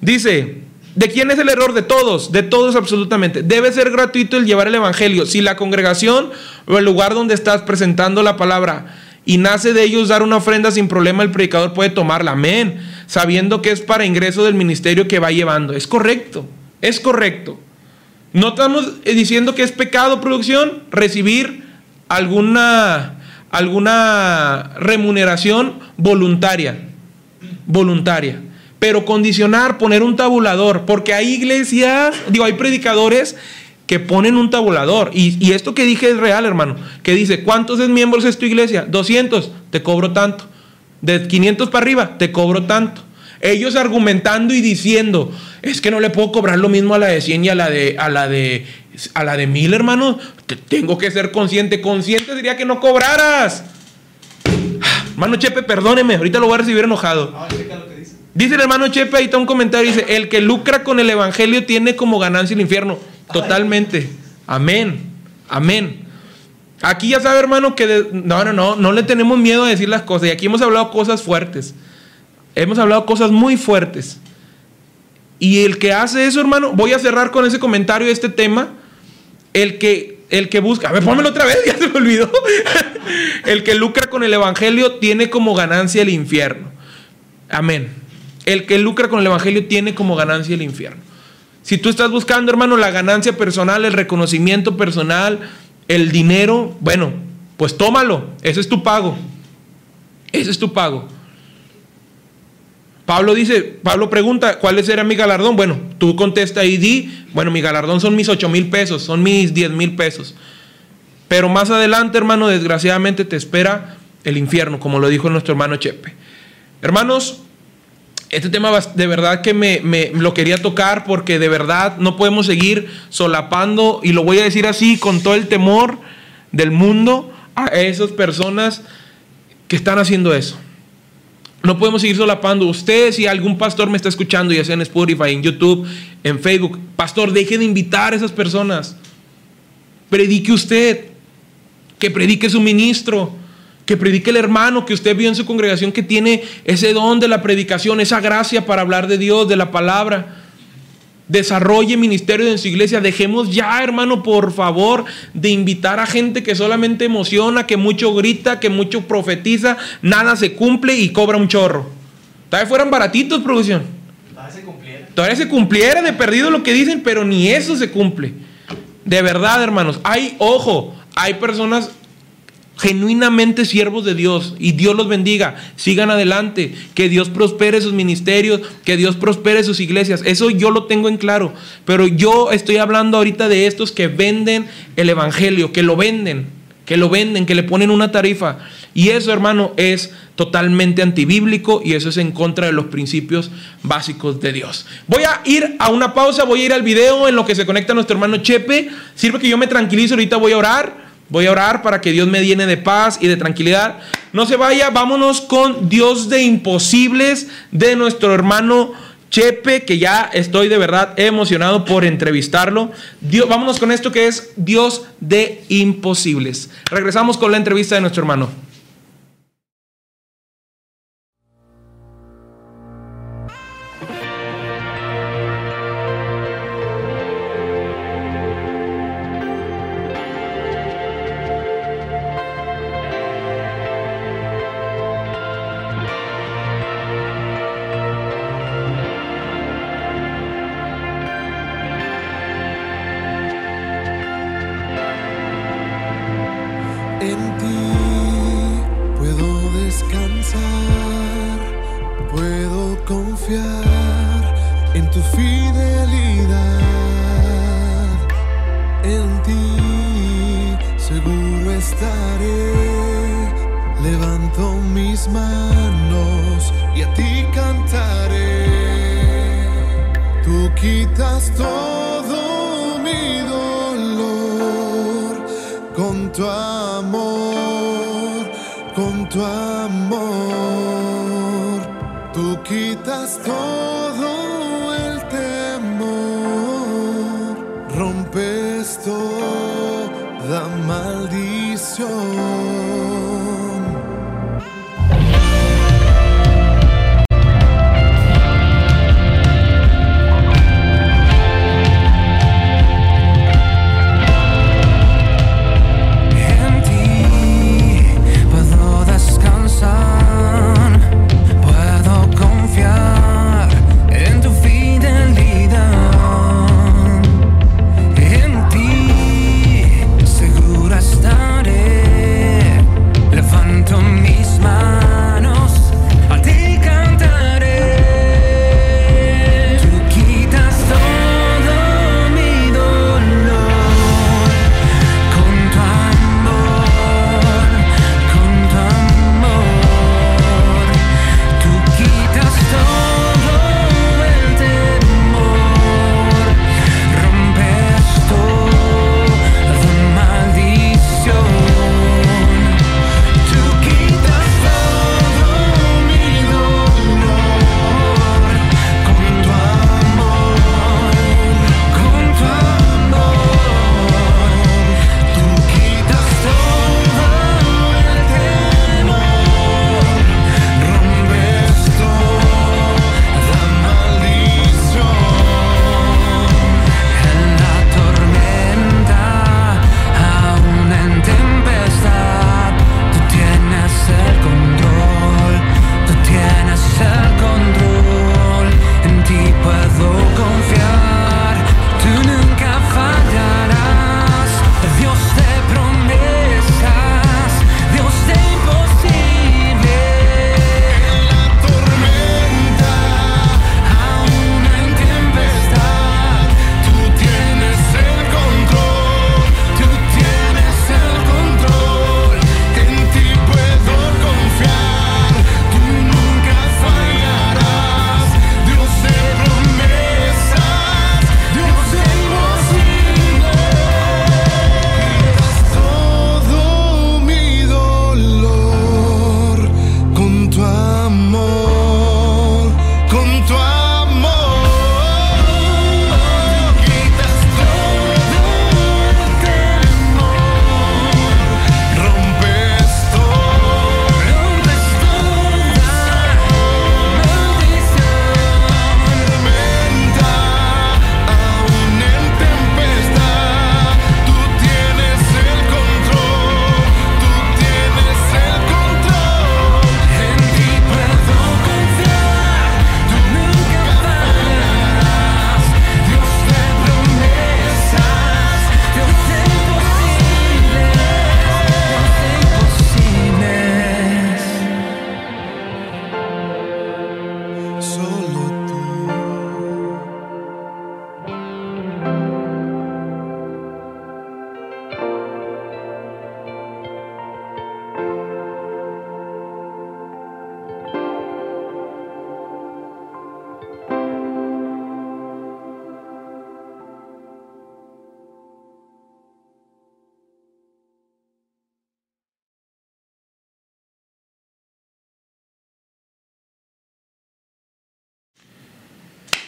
Dice, ¿de quién es el error? De todos, de todos absolutamente. Debe ser gratuito el llevar el Evangelio. Si la congregación o el lugar donde estás presentando la palabra y nace de ellos dar una ofrenda sin problema, el predicador puede tomarla. Amén. Sabiendo que es para ingreso del ministerio que va llevando. Es correcto, es correcto. No estamos diciendo que es pecado, producción, recibir alguna, alguna remuneración voluntaria. Voluntaria. Pero condicionar, poner un tabulador, porque hay iglesias, digo, hay predicadores que ponen un tabulador. Y, esto que dije es real, hermano. Que dice, ¿cuántos miembros es tu iglesia? 200, te cobro tanto. De 500 para arriba, te cobro tanto. Ellos argumentando y diciendo, es que no le puedo cobrar lo mismo a la de 100 y a la de, a la de, a la de 1000, hermano. tengo que ser consciente. Consciente sería que no cobraras. Hermano Chepe, perdóneme, ahorita lo voy a recibir enojado. dice. el hermano Chepe, ahí está un comentario, dice, el que lucra con el evangelio tiene como ganancia el infierno. Totalmente. Amén. Amén. Aquí ya sabe, hermano, que no, no, no, no le tenemos miedo a decir las cosas. Y aquí hemos hablado cosas fuertes. Hemos hablado cosas muy fuertes. Y el que hace eso, hermano, voy a cerrar con ese comentario de este tema. El que, el que busca, a ver, pónmelo otra vez, <laughs> ya se me olvidó. <laughs> el que lucra con el evangelio tiene como ganancia el infierno. Amén. El que lucra con el evangelio tiene como ganancia el infierno. Si tú estás buscando, hermano, la ganancia personal, el reconocimiento personal, el dinero, bueno, pues tómalo. Ese es tu pago. Ese es tu pago. Pablo dice, Pablo pregunta, ¿cuál será mi galardón? Bueno, tú contesta y di, bueno, mi galardón son mis 8 mil pesos, son mis 10 mil pesos. Pero más adelante, hermano, desgraciadamente te espera el infierno, como lo dijo nuestro hermano Chepe. Hermanos, este tema de verdad que me, lo quería tocar porque de verdad no podemos seguir solapando, y lo voy a decir así, con todo el temor del mundo a esas personas que están haciendo eso. No podemos seguir solapando. Usted, si algún pastor me está escuchando, ya sea en Spotify, en YouTube, en Facebook, pastor, deje de invitar a esas personas. Predique usted, que predique su ministro, que predique el hermano que usted vio en su congregación que tiene ese don de la predicación, esa gracia para hablar de Dios, de la palabra desarrolle ministerio en su iglesia. Dejemos ya, hermano, por favor, de invitar a gente que solamente emociona, que mucho grita, que mucho profetiza, nada se cumple y cobra un chorro. Todavía fueran baratitos, producción. Todavía se cumpliera. Todavía se cumpliera de perdido lo que dicen, pero ni eso se cumple. De verdad, hermanos, hay, ojo, hay personas genuinamente siervos de Dios y Dios los bendiga, sigan adelante, que Dios prospere sus ministerios, que Dios prospere sus iglesias, eso yo lo tengo en claro, pero yo estoy hablando ahorita de estos que venden el Evangelio, que lo venden, que lo venden, que le ponen una tarifa. Y eso hermano es totalmente antibíblico y eso es en contra de los principios básicos de Dios. Voy a ir a una pausa, voy a ir al video en lo que se conecta nuestro hermano Chepe, sirve que yo me tranquilizo, ahorita voy a orar. Voy a orar para que Dios me llene de paz y de tranquilidad. No se vaya, vámonos con Dios de imposibles de nuestro hermano Chepe, que ya estoy de verdad emocionado por entrevistarlo. Dios, vámonos con esto que es Dios de imposibles. Regresamos con la entrevista de nuestro hermano.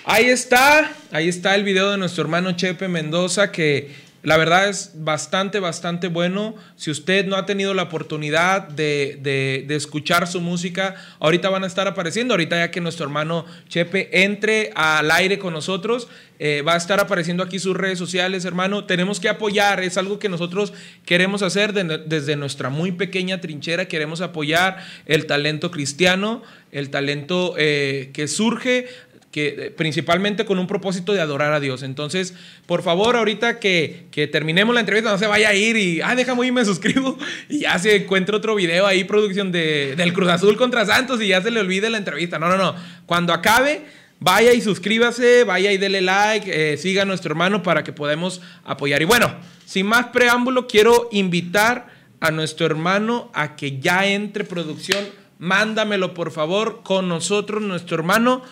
Ahí está, ahí está el video de nuestro hermano Chepe Mendoza que la verdad es bastante, bastante bueno. Si usted no ha tenido la oportunidad de, de, escuchar su música, ahorita van a estar apareciendo. Ahorita ya que nuestro hermano Chepe entre al aire con nosotros, eh, va a estar apareciendo aquí sus redes sociales, hermano. Tenemos que apoyar, es algo que nosotros queremos hacer desde nuestra muy pequeña trinchera. Queremos apoyar el talento cristiano, el talento eh, que surge que eh, principalmente con un propósito de adorar a Dios. Entonces, por favor, ahorita que, que terminemos la entrevista, no se vaya a ir y, ah, déjame ir, me suscribo <laughs> y ya se encuentra otro video ahí, producción de, del Cruz Azul contra Santos y ya se le olvide la entrevista. No, no, no. Cuando acabe, vaya y suscríbase, vaya y dele like, eh, siga a nuestro hermano para que podamos apoyar. Y bueno, sin más preámbulo, quiero invitar a nuestro hermano a que ya entre producción. Mándamelo, por favor, con nosotros, nuestro hermano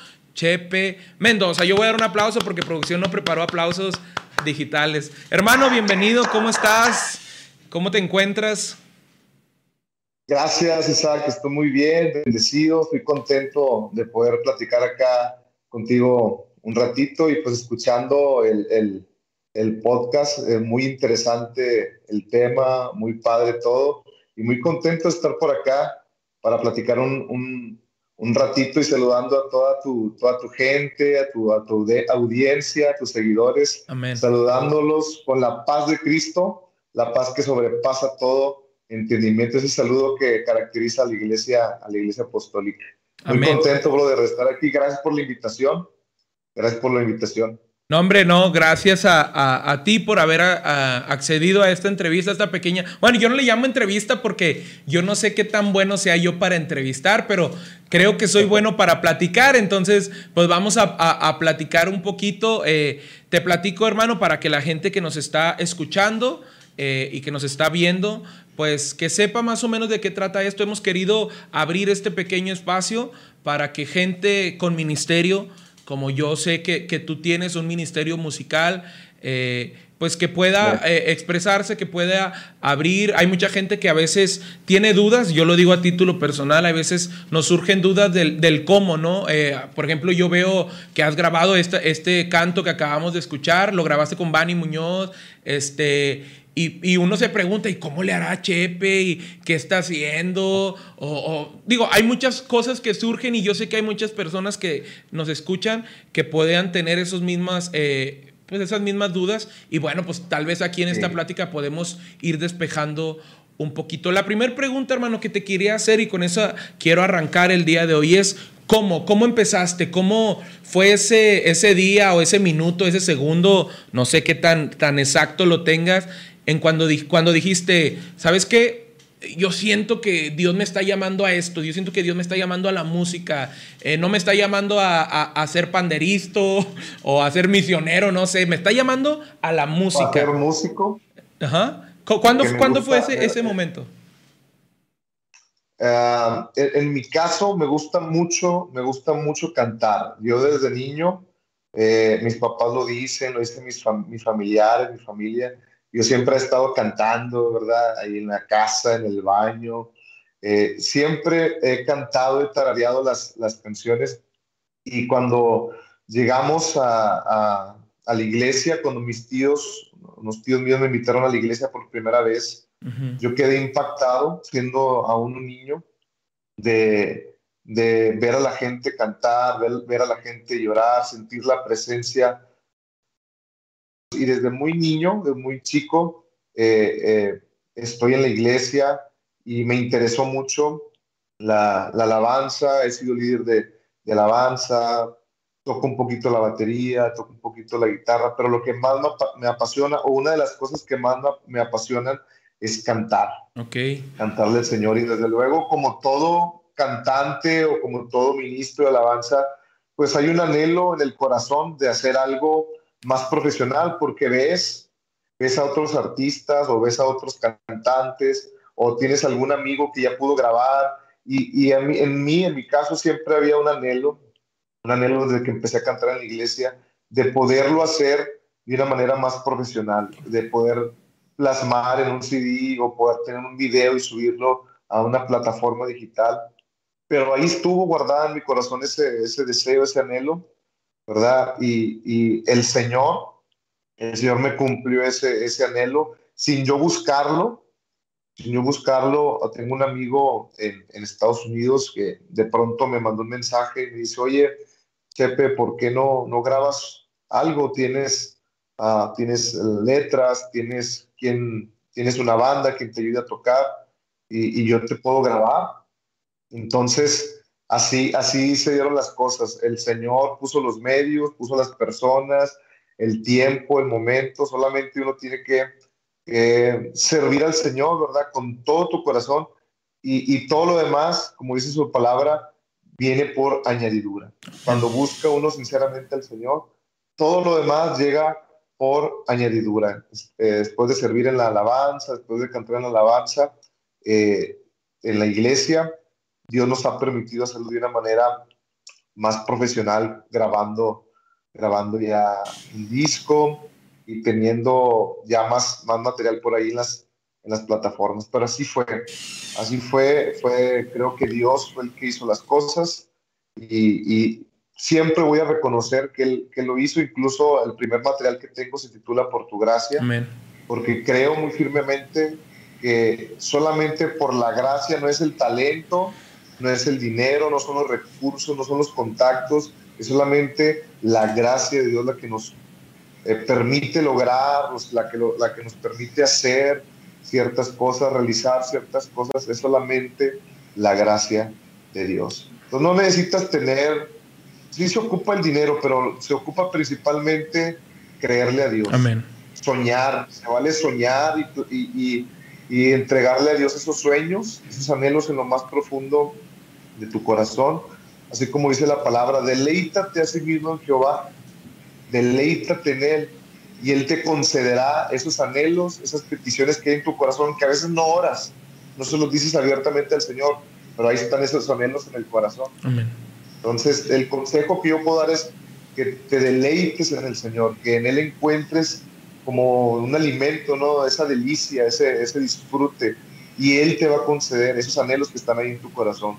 Chepe Mendoza. Yo voy a dar un aplauso porque producción no preparó aplausos digitales. Hermano, bienvenido, ¿cómo estás? ¿Cómo te encuentras? Gracias, Isaac. Estoy muy bien, bendecido. Estoy contento de poder platicar acá contigo un ratito y pues escuchando el, el, el podcast. Muy interesante el tema, muy padre todo. Y muy contento de estar por acá para platicar un, un, un ratito y saludando a toda tu, toda tu gente, a tu, a tu de- audiencia, a tus seguidores. Amén. Saludándolos con la paz de Cristo, la paz que sobrepasa todo entendimiento. Ese saludo que caracteriza a la iglesia, a la iglesia apostólica. Muy Amén. contento, brother, de estar aquí. Gracias por la invitación. Gracias por la invitación. No, hombre, no, gracias a, a- a ti por haber accedido a esta entrevista, a esta pequeña. Bueno, yo no le llamo entrevista porque yo no sé qué tan bueno sea yo para entrevistar, pero creo que soy bueno para platicar. Entonces, pues vamos a platicar un poquito. Eh, te platico, hermano, para que la gente que nos está escuchando eh, y que nos está viendo, pues que sepa más o menos de qué trata esto. Hemos querido abrir este pequeño espacio para que gente con ministerio como yo sé que, que tú tienes un ministerio musical, eh, pues que pueda eh, expresarse, que pueda abrir. Hay mucha gente que a veces tiene dudas, yo lo digo a título personal, a veces nos surgen dudas del, del cómo, ¿no? Eh, por ejemplo, yo veo que has grabado esta- este canto que acabamos de escuchar, lo grabaste con Bani Muñoz, este... Y, y uno se pregunta, ¿y cómo le hará Chepe? ¿Y qué está haciendo? O, o- digo, hay muchas cosas que surgen y yo sé que hay muchas personas que nos escuchan que puedan tener esos mismas, eh, pues esas mismas dudas. Y bueno, pues tal vez aquí en esta Sí. plática podemos ir despejando un poquito. La primera pregunta, hermano, que te quería hacer y con esa quiero arrancar el día de hoy es, ¿cómo? ¿Cómo empezaste? ¿Cómo fue ese, ese día o ese minuto, ese segundo, no sé qué tan, tan exacto lo tengas, en cuando, cuando dijiste, ¿sabes qué? Yo siento que Dios me está llamando a esto, yo siento que Dios me está llamando a la música, eh, no me está llamando a, a- a ser panderisto <laughs> o a ser misionero, no sé, me está llamando a la música. ser músico, Ajá. ¿Cu- ¿Cuándo, ¿cuándo fue gusta, ese, eh, ese momento? Ah, en, en mi caso me gusta mucho, me gusta mucho cantar. Yo desde niño, eh, mis papás lo dicen, lo dicen mis, fam- mis familiares, mi familia. Yo siempre he estado cantando, ¿verdad? Ahí en la casa, en el baño. Eh, siempre he cantado, he tarareado las, las canciones. Y cuando llegamos a, a, a la iglesia, cuando mis tíos, unos tíos míos me invitaron a la iglesia por primera vez, Ujú. yo quedé impactado siendo aún un niño de, de ver a la gente cantar, ver, ver a la gente llorar, sentir la presencia. Y desde muy niño, desde muy chico, eh, eh, estoy en la iglesia y me interesó mucho la, la alabanza, he sido líder de, de alabanza, toco un poquito la batería, toco un poquito la guitarra, pero lo que más me, apa- me apasiona, o una de las cosas que más me, me apasionan, es cantar. Ok. cantarle al Señor y desde luego como todo cantante o como todo ministro de alabanza, pues hay un anhelo en el corazón de hacer algo más profesional porque ves, ves a otros artistas o ves a otros cantantes o tienes algún amigo que ya pudo grabar y, y mí- en mí, en mi caso, siempre había un anhelo, un anhelo desde que empecé a cantar en la iglesia, de poderlo hacer de una manera más profesional, de poder plasmar en un CD o poder tener un video y subirlo a una plataforma digital. Pero ahí estuvo guardada en mi corazón ese, ese deseo, ese anhelo, ¿verdad? Y, y el Señor, el Señor me cumplió ese, ese anhelo sin yo buscarlo, sin yo buscarlo. Tengo un amigo en, en Estados Unidos que de pronto me mandó un mensaje y me dice, oye, Chepe, ¿por qué no, no grabas algo? Tienes, ah, tienes letras, tienes, quien, tienes una banda que te ayude a tocar y, y yo te puedo grabar. Entonces, así, así se dieron las cosas. El Señor puso los medios, puso las personas, el tiempo, el momento. Solamente uno tiene que servir al Señor, ¿verdad? Con todo tu corazón y, y todo lo demás, como dice su palabra, viene por añadidura. Cuando busca uno sinceramente al Señor, todo lo demás llega por añadidura. Eh, después de servir en la alabanza, después de cantar en la alabanza, eh, en la iglesia, Dios nos ha permitido hacerlo de una manera más profesional, grabando, grabando ya un disco y teniendo ya más, más material por ahí en las, en las plataformas. Pero así fue, así fue, fue, creo que Dios fue el que hizo las cosas y, y siempre voy a reconocer que que lo hizo, incluso el primer material que tengo se titula Por tu gracia, Amén. porque creo muy firmemente que solamente por la gracia no es el talento, no es el dinero, no son los recursos, no son los contactos, es solamente la gracia de Dios la que nos eh, permite lograr, la que, lo- la que nos permite hacer ciertas cosas, realizar ciertas cosas, es solamente la gracia de Dios. Entonces no necesitas tener, sí se ocupa el dinero, pero se ocupa principalmente creerle a Dios Amén. soñar, se vale soñar y, y- y- y entregarle a Dios esos sueños, esos anhelos en lo más profundo de tu corazón. Así como dice la palabra, deleítate a sí mismo en Jehová, deleítate en Él y Él te concederá esos anhelos, esas peticiones que hay en tu corazón, que a veces no oras, no se los dices abiertamente al Señor, pero ahí están esos anhelos en el corazón. Amén. Entonces, el consejo que yo puedo dar es que te deleites en el Señor, que en Él encuentres como un alimento, ¿no? Esa delicia, ese, ese disfrute. Y Él te va a conceder esos anhelos que están ahí en tu corazón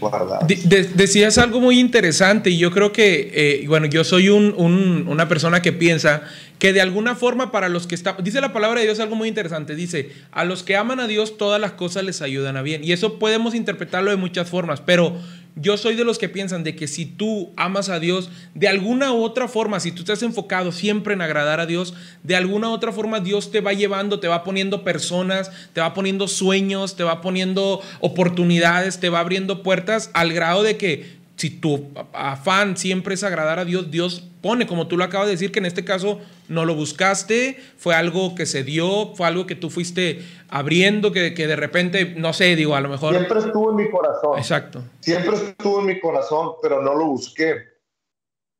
guardados. De- de- decías algo muy interesante y yo creo que, eh, bueno, yo soy un- un- una persona que piensa que de alguna forma para los que están, dice la palabra de Dios algo muy interesante, dice, a los que aman a Dios todas las cosas les ayudan a bien. Y eso podemos interpretarlo de muchas formas, pero yo soy de los que piensan de que si tú amas a Dios, de alguna u otra forma, si tú estás enfocado siempre en agradar a Dios, de alguna u otra forma Dios te va llevando, te va poniendo personas, te va poniendo sueños, te va poniendo oportunidades, te va abriendo puertas al grado de que si tu afán siempre es agradar a Dios, Dios pone, como tú lo acabas de decir, que en este caso no lo buscaste, fue algo que se dio, fue algo que tú fuiste abriendo, que, que de repente, no sé, digo, a lo mejor... Siempre estuvo en mi corazón. Exacto. Siempre estuvo en mi corazón, pero no lo busqué.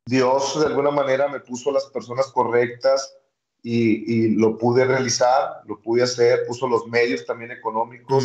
Dios de alguna manera me puso las personas correctas y, y lo pude realizar, lo pude hacer, puso los medios también económicos,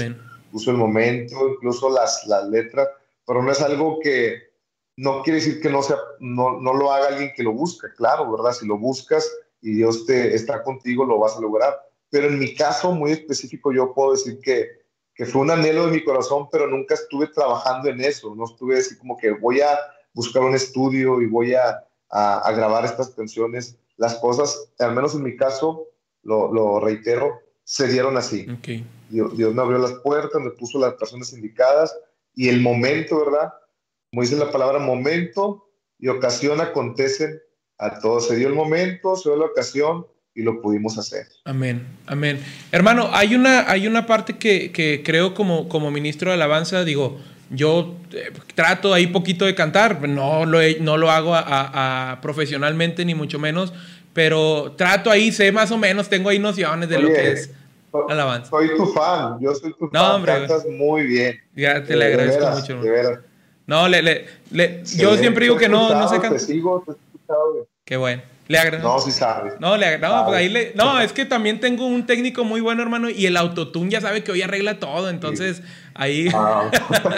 puso el momento, incluso las, las letras, pero no es algo que no quiere decir que no, sea, no, no lo haga alguien que lo busca, claro, ¿verdad? Si lo buscas y Dios te está contigo, lo vas a lograr. Pero en mi caso muy específico, yo puedo decir que, que fue un anhelo de mi corazón, pero nunca estuve trabajando en eso, no estuve así como que voy a buscar un estudio y voy a, a, a grabar estas canciones. Las cosas, al menos en mi caso, lo, lo reitero, se dieron así. Dios, Dios me abrió las puertas, me puso las personas indicadas y el momento, ¿verdad? Como dice la palabra, momento y ocasión acontecen a todos. Se dio el momento, se dio la ocasión y lo pudimos hacer. Amén, amén. Hermano, hay una, hay una parte que, que creo como, como ministro de alabanza, digo, yo eh, trato ahí poquito de cantar, no lo, he- no lo hago a- a- a profesionalmente ni mucho menos, pero trato ahí, sé más o menos, tengo ahí nociones de lo Oye, que es so- alabanza. Soy tu fan, yo soy tu No, fan, hombre. cantas muy bien. Ya te De le agradezco veras, mucho. De veras. No, le, le- le- yo siempre digo que no, no escuchado, cantar. Te sigo, te escuchado. Qué bueno. Le agradezco. No, sí sabes. No, le, no, Sabe. pues ahí le- no, es que también tengo un técnico muy bueno, hermano, y el autotune ya sabe que hoy arregla todo, entonces ahí... Ah.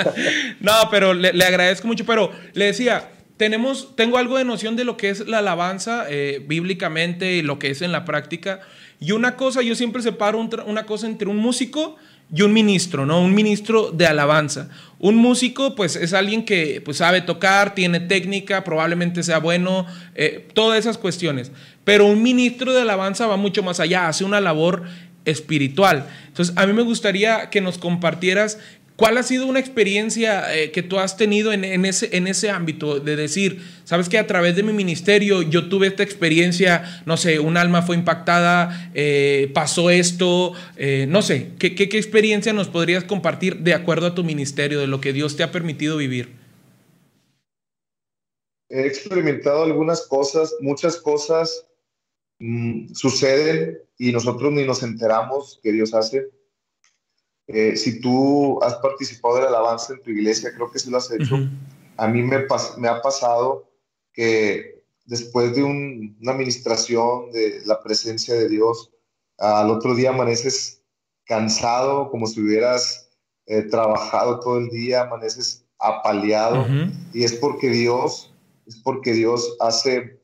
<laughs> no, pero le, le agradezco mucho, pero le decía, tenemos, tengo algo de noción de lo que es la alabanza eh, bíblicamente y lo que es en la práctica, y una cosa, yo siempre separo un una cosa entre un músico y un ministro, ¿no? Un ministro de alabanza. Un músico, pues, es alguien que pues, sabe tocar, tiene técnica, probablemente sea bueno, eh, todas esas cuestiones. Pero un ministro de alabanza va mucho más allá, hace una labor espiritual. Entonces, a mí me gustaría que nos compartieras cuál ha sido una experiencia eh, que tú has tenido en, ese, en ese ámbito, de decir, sabes que a través de mi ministerio yo tuve esta experiencia, no sé, un alma fue impactada, eh, pasó esto, eh, no sé, ¿qué, qué, qué experiencia nos podrías compartir de acuerdo a tu ministerio, de lo que Dios te ha permitido vivir? he experimentado algunas cosas, muchas cosas mm, suceden y nosotros ni nos enteramos que Dios hace. Eh, si tú has participado de la alabanza en tu iglesia, creo que sí lo has hecho. Ujú. A mí me, me ha pasado que después de un- una administración de la presencia de Dios, al otro día amaneces cansado, como si hubieras eh, trabajado todo el día, amaneces apaleado, Ujú. y es porque Dios, es porque Dios hace,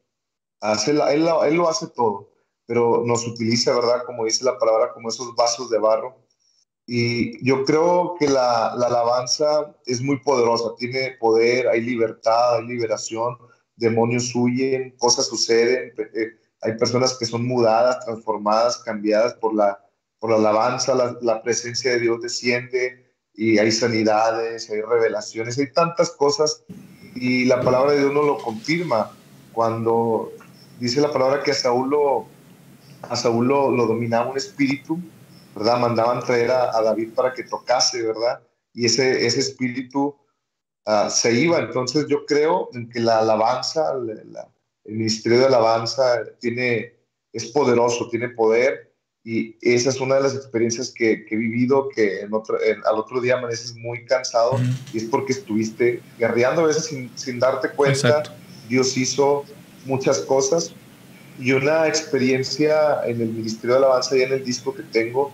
hace la- él, él lo hace todo, pero nos utiliza, ¿verdad? Como dice la palabra, como esos vasos de barro. Y yo creo que la, la alabanza es muy poderosa, tiene poder, hay libertad, hay liberación, demonios huyen, cosas suceden, eh, hay personas que son mudadas, transformadas, cambiadas por la, por la alabanza, la, la presencia de Dios desciende y hay sanidades, hay revelaciones, hay tantas cosas y la palabra de Dios nos lo confirma. Cuando dice la palabra que a Saúl lo, a Saúl lo, lo dominaba un espíritu, ¿verdad? Mandaban traer a, a David para que tocase, ¿verdad? Y ese, ese espíritu ah, se iba. Entonces yo creo en que la alabanza, la- la- el ministerio de alabanza tiene, es poderoso, tiene poder y esa es una de las experiencias que, que he vivido, que en otro, en- al otro día amaneces muy cansado Ujú. y es porque estuviste guerreando a veces sin, sin darte cuenta. Exacto. Dios hizo muchas cosas y una experiencia en el Ministerio de Alabanza y en el disco que tengo,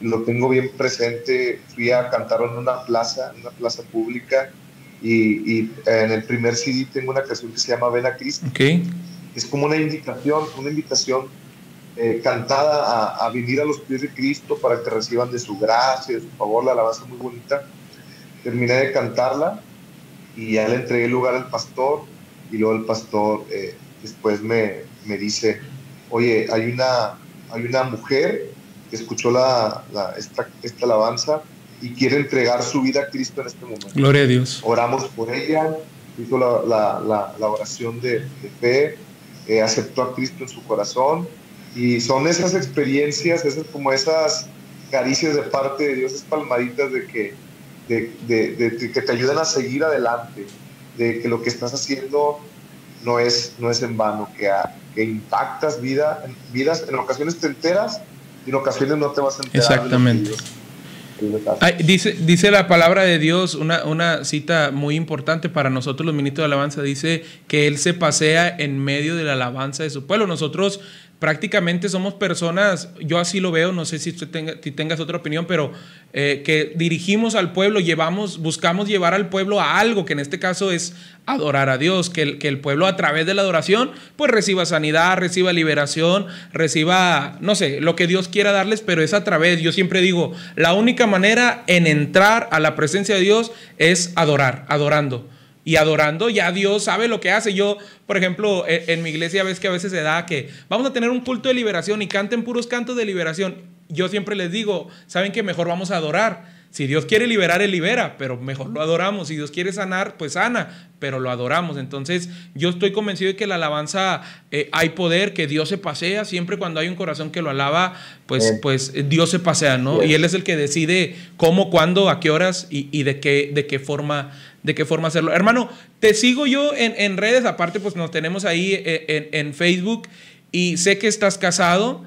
lo tengo bien presente. Fui a cantarlo en una plaza, en una plaza pública y, y en el primer CD tengo una canción que se llama Ven a Cristo. Ok. Es como una invitación, una invitación eh, cantada a, a venir a los pies de Cristo para que reciban de su gracia, de su favor, la alabanza muy bonita. Terminé de cantarla y ya le entregué el lugar al pastor y luego el pastor eh, después me, me dice, oye, hay una, hay una mujer que escuchó la, la- esta, esta alabanza y quiere entregar su vida a Cristo en este momento Gloria a Dios. oramos por ella, hizo la, la- la- la oración de, de fe, eh, aceptó a Cristo en su corazón y son esas experiencias, esas como esas caricias de parte de Dios, esas palmaditas de que, de, de- que te ayudan a seguir adelante, de que lo que estás haciendo no es, no es en vano, que, a- que impactas vida, vidas, en ocasiones te enteras y en ocasiones no te vas a enterar. Exactamente. Ay, dice, dice la palabra de Dios, una, una cita muy importante para nosotros los ministros de alabanza, dice que Él se pasea en medio de la alabanza de su pueblo. Nosotros prácticamente somos personas, yo así lo veo, no sé si, si tengas otra opinión, pero eh, que dirigimos al pueblo, llevamos, buscamos llevar al pueblo a algo, que en este caso es adorar a Dios, que el, que el pueblo a través de la adoración pues reciba sanidad, reciba liberación, reciba, no sé, lo que Dios quiera darles, pero es a través, yo siempre digo, la única manera en entrar a la presencia de Dios es adorar, adorando. Y adorando, ya Dios sabe lo que hace. Yo, por ejemplo, en, en mi iglesia ves que a veces se da que vamos a tener un culto de liberación y canten puros cantos de liberación. Yo siempre les digo, ¿saben que mejor vamos a adorar? Si Dios quiere liberar, Él libera, pero mejor lo adoramos. Si Dios quiere sanar, pues sana, pero lo adoramos. Entonces, yo estoy convencido de que la alabanza eh, hay poder, que Dios se pasea. Siempre cuando hay un corazón que lo alaba, pues, pues Dios se pasea, ¿no? Y Él es el que decide cómo, cuándo, a qué horas y, y de, qué, de, qué forma, de qué forma hacerlo. Hermano, te sigo yo en, en redes, aparte, pues nos tenemos ahí eh, en, en Facebook y sé que estás casado.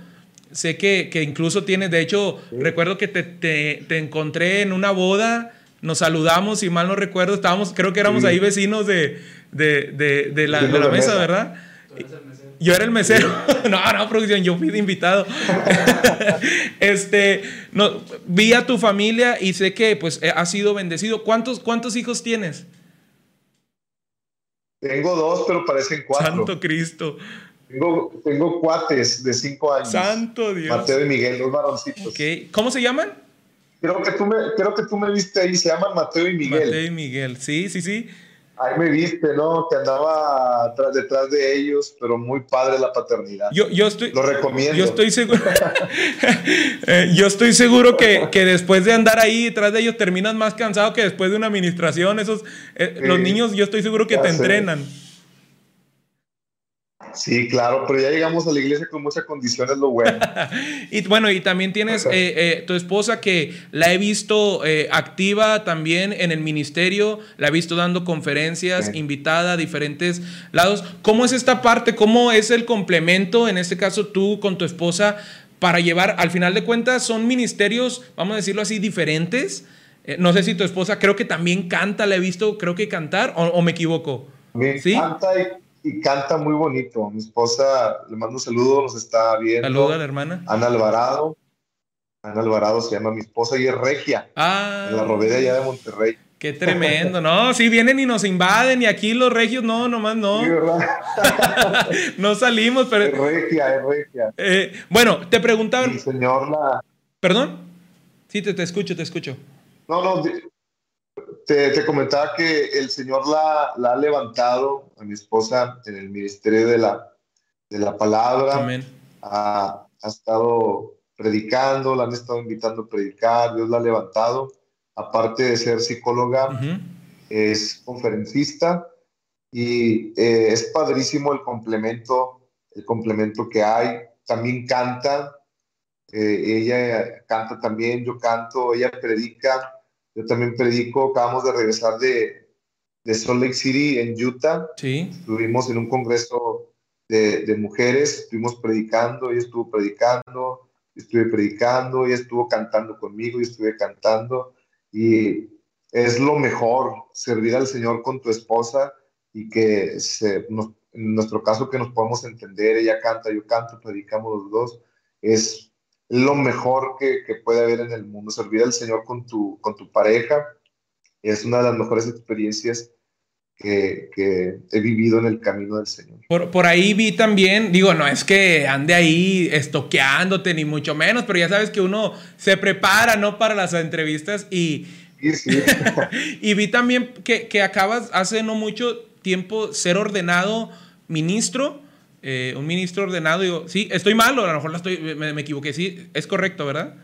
Sé que, que incluso tienes, de hecho, recuerdo que te, te- te encontré en una boda, nos saludamos, si mal no recuerdo, estábamos, creo que éramos Sí. ahí vecinos de, de, de- de la, la de mesa, mesa. ¿verdad? Yo era el mesero. <laughs> <laughs> no, no, producción, yo fui de invitado. <laughs> este, no, vi a tu familia y sé que pues eh, has sido bendecido. ¿Cuántos, cuántos hijos tienes? Tengo dos, pero parecen cuatro. Santo Cristo. Tengo, tengo cuates de cinco años. Santo Dios. Mateo y Miguel, dos varoncitos. ¿Cómo se llaman? Creo, que tú me, creo que tú me viste ahí, se llaman Mateo y Miguel. Mateo y Miguel. Sí, sí, sí. Ahí me viste, ¿no? Que andaba detrás de ellos, pero muy padre la paternidad. Yo, yo estoy. Lo recomiendo. Yo estoy seguro. <laughs> Eh, yo estoy seguro que, que después de andar ahí detrás de ellos terminas más cansado que después de una administración. Esos, eh, Sí, los niños, yo estoy seguro que te sé. entrenan. Sí, claro, pero ya llegamos a la iglesia con muchas condiciones, lo bueno. <laughs> Y bueno, y también tienes eh, eh, tu esposa que la he visto eh, activa también en el ministerio, la he visto dando conferencias, invitada a diferentes lados. ¿Cómo es esta parte? ¿Cómo es el complemento, en este caso tú con tu esposa, para llevar, al final de cuentas, son ministerios, vamos a decirlo así, diferentes? Eh, no sé si tu esposa creo que también canta, la he visto, creo que cantar, o, o me equivoco. Me ¿Sí? canta y, y canta muy bonito. Mi esposa, le mando un saludo, nos está viendo. Saluda a la hermana. Ana Alvarado. Ana Alvarado se llama mi esposa y es regia, Ah. en la Robeda allá de Monterrey. Qué tremendo, no, sí vienen y nos invaden y aquí los regios no, nomás no, Sí, ¿verdad? <laughs> no salimos, Es pero regia, es regia. eh, bueno, te preguntaba, El Señor la... perdón, sí, te, te escucho, te escucho. No, no, te, te comentaba que el Señor la, la ha levantado a mi esposa en el ministerio de la, de la palabra. Amén. ha, ha estado predicando, la han estado invitando a predicar, Dios la ha levantado. Aparte de ser psicóloga, es conferencista y eh, es padrísimo el complemento, el complemento que hay. También canta, eh, ella canta también, yo canto, ella predica, yo también predico. Acabamos de regresar de, de Salt Lake City en Utah Sí, estuvimos en un congreso de, de mujeres, estuvimos predicando, ella estuvo predicando, estuve predicando, ella estuvo cantando conmigo, yo estuve cantando, y es lo mejor servir al Señor con tu esposa y que se, nos- en nuestro caso que nos podamos entender, ella canta, yo canto, predicamos los dos, es lo mejor que, que puede haber en el mundo, servir al Señor con tu, con tu pareja, es una de las mejores experiencias que, que he vivido en el camino del Señor. por, por ahí vi también, digo, no es que ande ahí estoqueándote ni mucho menos, pero ya sabes que uno se prepara, ¿no? Para las entrevistas y, Sí, sí. <laughs> y vi también que, que acabas hace no mucho tiempo ser ordenado ministro, eh, un ministro ordenado. Digo, sí, estoy mal o a lo mejor la estoy, me, me equivoqué. Sí, es correcto, ¿verdad?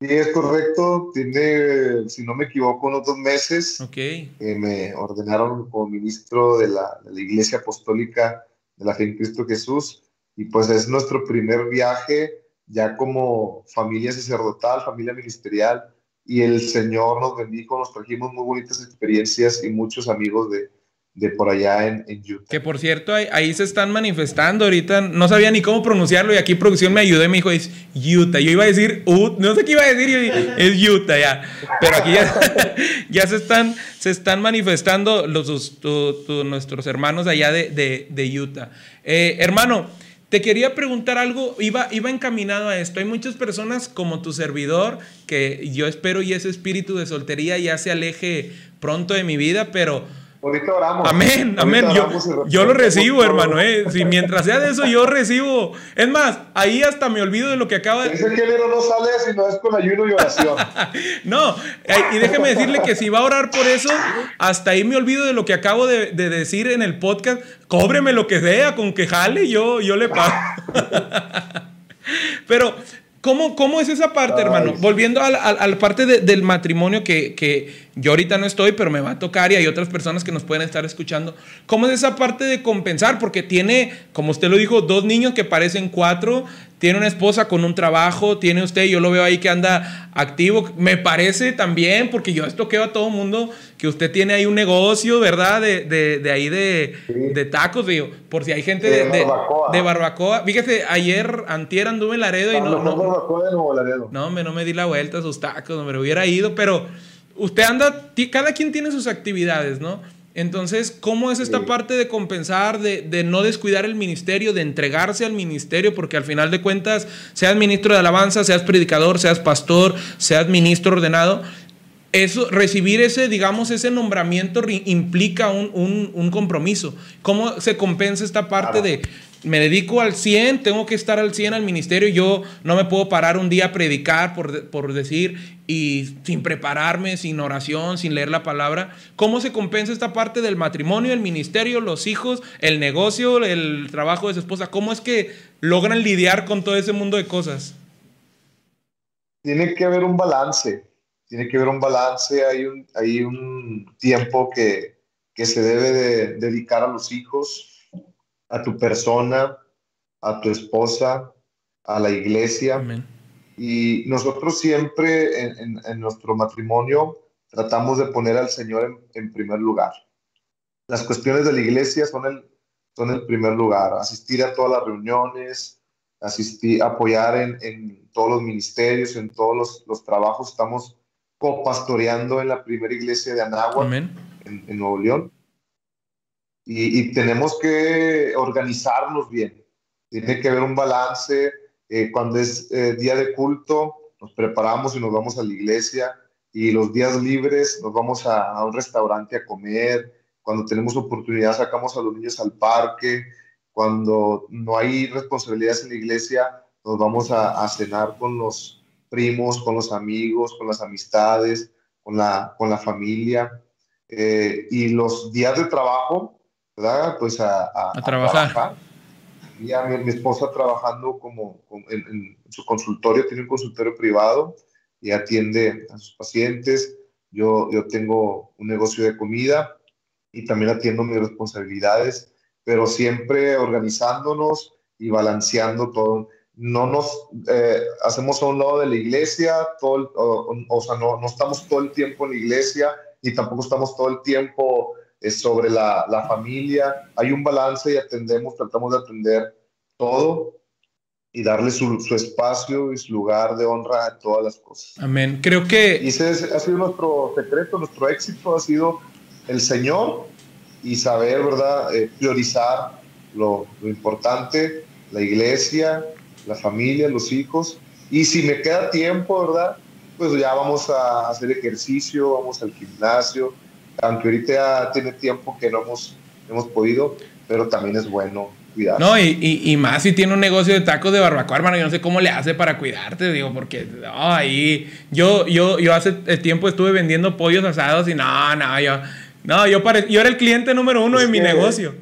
Sí, es correcto. Tiene, si no me equivoco, unos dos meses Ok. que me ordenaron como ministro de la, de la Iglesia Apostólica de la Fe en Cristo Jesús. Y pues es nuestro primer viaje ya como familia sacerdotal, familia ministerial. Y el Señor nos bendijo, nos trajimos muy bonitas experiencias y muchos amigos de, de por allá en, en Utah. Que por cierto, ahí, ahí se están manifestando ahorita. No sabía ni cómo pronunciarlo y aquí producción me ayudó y me dijo, es Utah. Yo iba a decir, Ut, no sé qué iba a decir, yo es Utah ya. Pero aquí ya, <laughs> ya se, están, se están manifestando los, tu- nuestros hermanos allá de, de- de Utah. Eh, hermano, te quería preguntar algo, iba, iba encaminado a esto. Hay muchas personas como tu servidor que yo espero y ese espíritu de soltería ya se aleje pronto de mi vida, pero... Ahorita oramos. Amén, amén. Yo, yo lo recibo, hermano. Eh. Si mientras sea de eso, yo recibo. Es más, ahí hasta me olvido de lo que acaba de. Ese género no sale si no es con ayuno y oración. <laughs> No, eh, y déjeme decirle que si va a orar por eso, hasta ahí me olvido de lo que acabo de, de decir en el podcast. Cóbreme lo que sea, con que jale, yo, yo le pago. <laughs> Pero, ¿cómo, cómo es esa parte, Ay, hermano? sí. Volviendo a la, a la parte de- del matrimonio que, que yo ahorita no estoy, pero me va a tocar y hay otras personas que nos pueden estar escuchando. ¿Cómo es esa parte de compensar? Porque tiene, como usted lo dijo, dos niños que parecen cuatro, tiene una esposa con un trabajo, tiene usted, yo lo veo ahí que anda activo. Me parece también, porque yo estoqueo a todo mundo, que usted tiene ahí un negocio, ¿verdad? De, de, de ahí de, Sí. de tacos, digo, por si hay gente De barbacoa. barbacoa. Fíjese, ayer, antier anduve en Laredo y no, no, barbacoa de Nuevo Laredo. no, me, no me di la vuelta a sus tacos, me hubiera ido, pero usted anda, cada quien tiene sus actividades, ¿no? Entonces, ¿cómo es esta Sí. parte de compensar, de, de no descuidar el ministerio, de entregarse al ministerio? Porque al final de cuentas, seas ministro de alabanza, seas predicador, seas pastor, seas ministro ordenado, eso, recibir ese, digamos, ese nombramiento implica un, un- un compromiso. ¿Cómo se compensa esta parte Claro. de me dedico al 100, tengo que estar al 100 al ministerio, yo no me puedo parar un día a predicar por, por decir y sin prepararme, sin oración, sin leer la palabra? ¿Cómo se compensa esta parte del matrimonio, el ministerio, los hijos, el negocio, el trabajo de su esposa? ¿Cómo es que logran lidiar con todo ese mundo de cosas? Tiene que haber un balance. Tiene que haber un balance. Hay un, hay un tiempo que, que se debe de dedicar a los hijos. A tu persona, a tu esposa, a la iglesia. Amén. Y nosotros siempre en, en- en nuestro matrimonio tratamos de poner al Señor en, en primer lugar. Las cuestiones de la iglesia son el, son el primer lugar. Asistir a todas las reuniones, asistir, apoyar en, en todos los ministerios, en todos los, los trabajos. Estamos copastoreando en la primera iglesia de Anáhuac en Nuevo León. Y, y tenemos que organizarnos bien. Tiene que haber un balance. Eh, cuando es eh, día de culto, nos preparamos y nos vamos a la iglesia. Y los días libres nos vamos a, a un restaurante a comer. Cuando tenemos oportunidad, sacamos a los niños al parque. Cuando no hay responsabilidades en la iglesia, nos vamos a, a cenar con los primos, con los amigos, con las amistades, con la, con la familia. Eh, y los días de trabajo, ¿verdad? Pues a, a- A trabajar. Y a mi, mi esposa trabajando como, como en, en su consultorio, tiene un consultorio privado y atiende a sus pacientes. Yo, yo tengo un negocio de comida y también atiendo mis responsabilidades, pero siempre organizándonos y balanceando todo. No nos eh, hacemos a un lado de la iglesia, todo el- o, o sea, no, no estamos todo el tiempo en la iglesia y tampoco estamos todo el tiempo eh, sobre la, la familia. Hay un balance y atendemos, tratamos de atender todo y darle su, su espacio y su lugar de honra a todas las cosas. Amén. Creo que Y ese es- ha sido nuestro secreto, nuestro éxito ha sido el Señor y saber, ¿verdad?, Eh, priorizar lo, lo importante, la iglesia, la familia, los hijos. Y si me queda tiempo, ¿verdad?, pues ya vamos a hacer ejercicio, vamos al gimnasio, aunque ahorita tiene tiempo que no hemos, hemos podido, pero también es bueno cuidar. No, y, y- y más si tiene un negocio de tacos de barbacoa, hermano. Yo no sé cómo le hace para cuidarte, digo, porque no, ahí. Yo, yo, yo hace el tiempo estuve vendiendo pollos asados y no, no, yo. No, yo, pare- yo era el cliente número uno Es de mi negocio.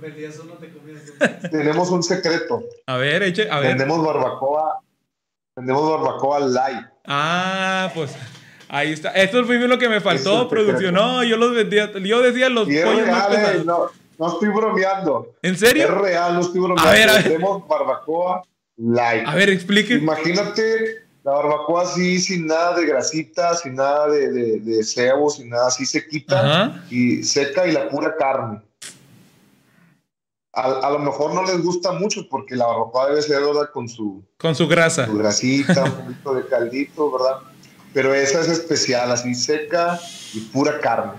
Tenemos un secreto, A ver, eche, a ver. vendemos barbacoa, vendemos barbacoa light. Ah, pues ahí está. Esto fue lo que me Es faltó, producción. No, yo los vendía. Yo decía los es pollos real, eh, pesados. no, no estoy bromeando. ¿En Es serio? real, no estoy bromeando. A ver, a ver. Vendemos barbacoa light. A ver, explique. Imagínate la barbacoa así, sin nada de grasita, sin nada de, de, de cebo, sin nada así sequita Ajá. y seca y la pura carne. A, a lo mejor no les gusta mucho porque la barbacoa debe ser ¿verdad? con su, Con su grasa. su grasita, un poquito de caldito, ¿verdad? Pero esa es especial, así seca y pura carne.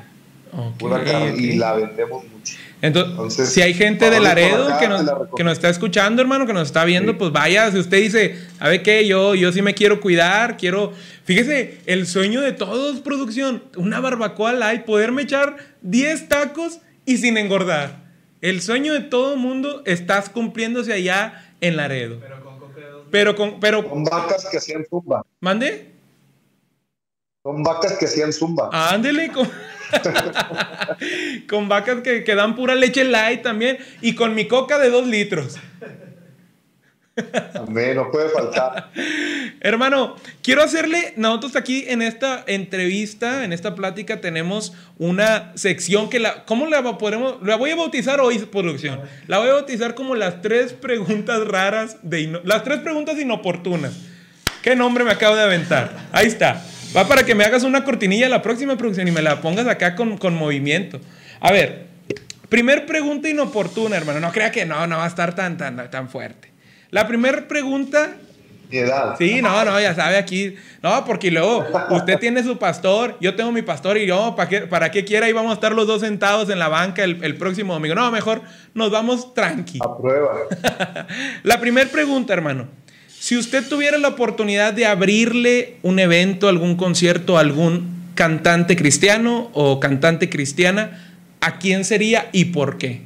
Pura carne. Y la vendemos mucho. Entonces, Entonces, si hay gente de Laredo acá, que la nos, que nos está escuchando, hermano, que nos está viendo, Sí. pues vaya, si usted dice, ¿sabe qué? Yo, yo sí me quiero cuidar, quiero... Fíjese, el sueño de todos, producción, una barbacoa light, poderme echar 10 tacos y sin engordar. El sueño de todo mundo estás cumpliéndose allá en Laredo. Pero con... Pero, Son vacas que hacían zumba. ¿mande? Son vacas que hacían zumba. Ándele con, con vacas que, que dan pura leche light también y con mi coca de 2 litros. Amén, no puede faltar. Hermano, quiero hacerle, nosotros aquí en esta entrevista, en esta plática, tenemos una sección que la, ¿cómo la podremos? La voy a bautizar hoy, producción. La voy a bautizar como las tres preguntas raras, de las tres preguntas inoportunas. ¿Qué nombre me acabo de aventar? Ahí está. Va para que me hagas una cortinilla la próxima producción y me la pongas acá con, con movimiento. A ver, primer pregunta inoportuna, hermano. No crea que no, no va a estar tan, tan, tan fuerte. La primera pregunta. Sí, no, no, ya sabe aquí. No, porque luego usted tiene su pastor, yo tengo mi pastor y yo, ¿para qué, para qué quiera? Ahí vamos a estar los dos sentados en la banca el, el próximo domingo. No, mejor nos vamos tranqui. A prueba. <laughs> La primera pregunta, hermano. Si usted tuviera la oportunidad de abrirle un evento, algún concierto, a algún cantante cristiano o cantante cristiana, ¿a quién sería y por qué?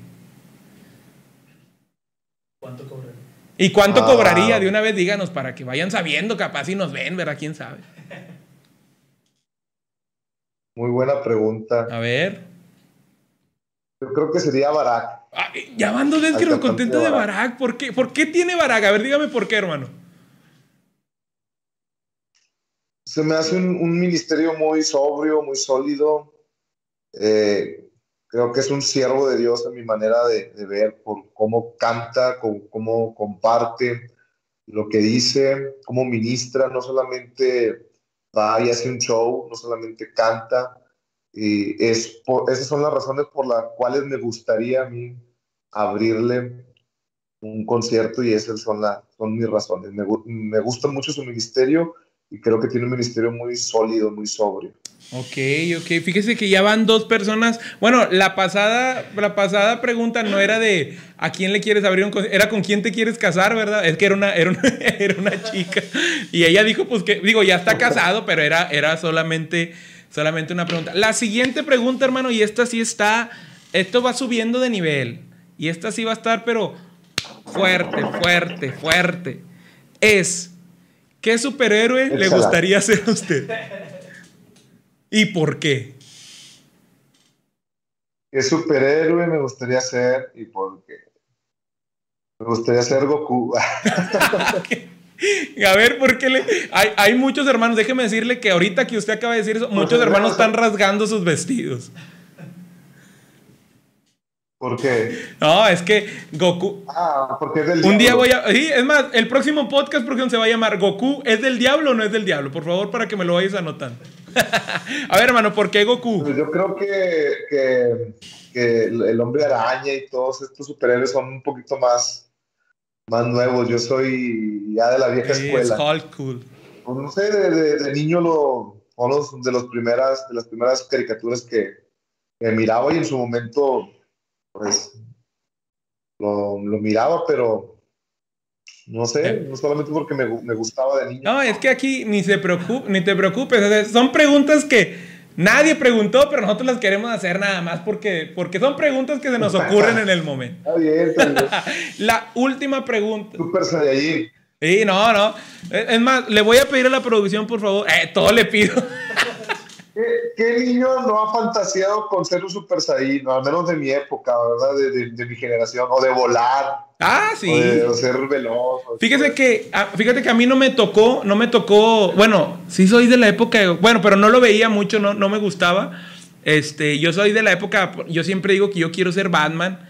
¿Y cuánto Ah. cobraría? De una vez díganos para que vayan sabiendo, capaz si nos ven, ¿verdad? ¿Quién sabe? Muy buena pregunta. A ver. Yo creo que sería Barak. Ah, ya van dos veces que nos contenta de. Barak. ¿Por qué? ¿Por qué tiene Barak? A ver, dígame por qué, hermano. Se me hace un, un ministerio muy sobrio, muy sólido. Eh, creo que es un siervo de Dios en mi manera de, ver por cómo canta, con- cómo comparte lo que dice, cómo ministra, no solamente va y hace un show, no solamente canta. Y es por- esas son las razones por las cuales me gustaría a mí abrirle un concierto y esas son, la, son mis razones. Me, me gusta mucho su ministerio y creo que tiene un ministerio muy sólido, muy sobrio. Ok, ok. Fíjese que ya van dos personas. Bueno, la pasada, la pasada pregunta no era de a quién le quieres abrir un era con quién te quieres casar, ¿verdad? Es que era una, era una, <laughs> era una chica. Y ella dijo, pues que, digo, ya está casado, pero era, era solamente, solamente una pregunta. La siguiente pregunta, hermano, y esta sí está, esto va subiendo de nivel. Y esta sí va a estar, pero fuerte, fuerte, fuerte. Es, ¿qué superhéroe le gustaría ser a usted? ¿Y por qué? ¿Qué superhéroe me gustaría ser y por qué? Me gustaría ser Goku. <laughs> A ver, ¿por qué le.? Hay, hay muchos hermanos, déjeme decirle que ahorita que usted acaba de decir eso, muchos Pues, hermanos o sea- están rasgando sus vestidos. ¿Por qué? No, es que Goku. Ah, porque es del Un día diablo. voy a. Sí, es más, el próximo podcast, por ejemplo, se va a llamar Goku, ¿es del diablo o no es del diablo? Por favor, para que me lo vayas anotando. <laughs> a ver, hermano, ¿por qué Goku? Pues yo creo que, que, que el hombre araña y todos estos superhéroes son un poquito más, más nuevos. Yo soy ya de la vieja Sí, es escuela. Hulk cool. Pues no sé, de, de- de niño lo, los- de, los primeras, de las primeras caricaturas que, que miraba y en su momento, pues, lo, lo miraba, pero no sé, no solamente porque me, gu- me gustaba de niño. No, es que aquí ni se preocupe, ni te preocupes. o sea, son preguntas que nadie preguntó, pero nosotros las queremos hacer nada más porque, porque son preguntas que se nos ocurren en el momento. Está bien, está bien. <laughs> La última pregunta. Super Saiyajin. Sí, no, no. Es es más, le voy a pedir a la producción, por favor. Eh, todo le pido. <laughs> ¿Qué, niño no ha fantaseado con ser un Super Saiyajin? Al menos de mi época, ¿verdad? De, de- de mi generación. O de volar. Ah, O sí. de o ser veloz. o- Fíjese que, ah, fíjate que a mí no me tocó, no me tocó, bueno, sí soy de la época, de- bueno, pero no lo veía mucho, no, no me gustaba. Este, yo soy de la época, yo siempre digo que yo quiero ser Batman.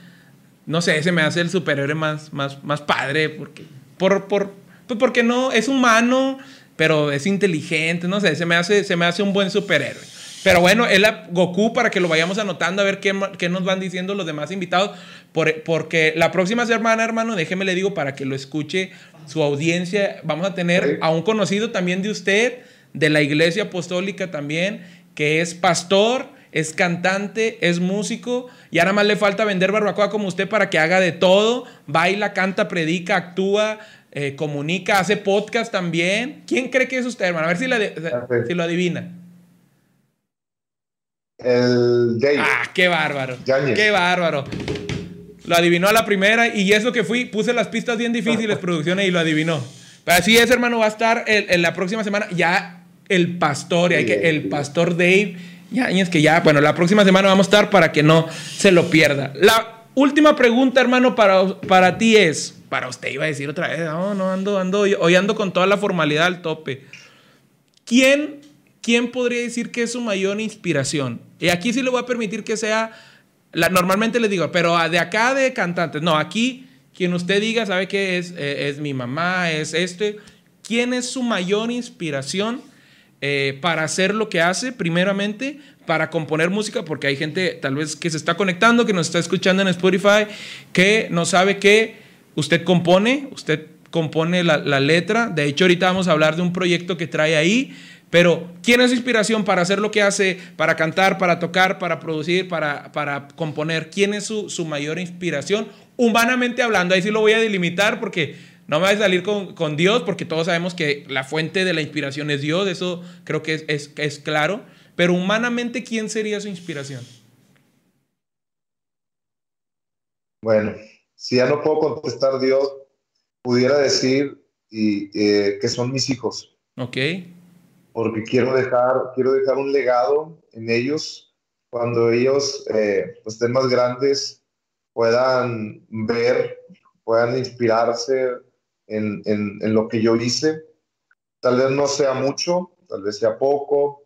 No sé, se me hace el superhéroe más, más, más padre, porque, por, por, pues porque no, es humano, pero es inteligente, no sé, se me hace, se me hace un buen superhéroe. Pero bueno, es la Goku para que lo vayamos anotando a ver qué, qué nos van diciendo los demás invitados. Por- porque la próxima semana, hermano, déjeme le digo para que lo escuche su audiencia. Vamos a tener a un conocido también de usted, de la iglesia apostólica también, que es pastor, es cantante, es músico. Y ahora más le falta vender barbacoa como usted para que haga de todo. Baila, canta, predica, actúa, eh, comunica, hace podcast también. ¿Quién cree que es usted, hermano? A ver si, la de- Ok. si lo adivina. El Dave. Ah, qué bárbaro. Yáñez. Qué bárbaro. Lo adivinó a la primera y eso que fui, puse las pistas bien difíciles, <laughs> producciones, y lo adivinó. Pero así es, hermano, va a estar el- en la próxima semana ya el pastor, y hay que, el pastor Dave Yáñez, que ya, bueno, la próxima semana vamos a estar para que no se lo pierda. La última pregunta, hermano, para, para ti es, para usted iba a decir otra vez, no, no, ando, ando, hoy ando con toda la formalidad al tope. ¿Quién, ¿Quién podría decir que es su mayor inspiración? Y aquí sí le voy a permitir que sea, la, normalmente les digo, pero de acá de cantantes, no, aquí quien usted diga sabe que es, eh, es mi mamá, es este. ¿Quién es su mayor inspiración eh, para hacer lo que hace, primeramente, para componer música? Porque hay gente tal vez que se está conectando, que nos está escuchando en Spotify, que no sabe que usted compone, usted compone la, la letra. De hecho, ahorita vamos a hablar de un proyecto que trae ahí. Pero, ¿quién es su inspiración para hacer lo que hace, para cantar, para tocar, para producir, para, para componer? ¿Quién es su, su mayor inspiración? Humanamente hablando, ahí sí lo voy a delimitar porque no me va a salir con, con Dios, porque todos sabemos que la fuente de la inspiración es Dios, eso creo que es, es, es claro. Pero humanamente, ¿quién sería su inspiración? Bueno, si ya no puedo contestar Dios, pudiera decir y, eh, que son mis hijos, ¿Ok? Porque quiero dejar, quiero dejar un legado en ellos cuando ellos eh, estén más grandes, puedan ver, puedan inspirarse en, en- en lo que yo hice. Tal vez no sea mucho, tal vez sea poco,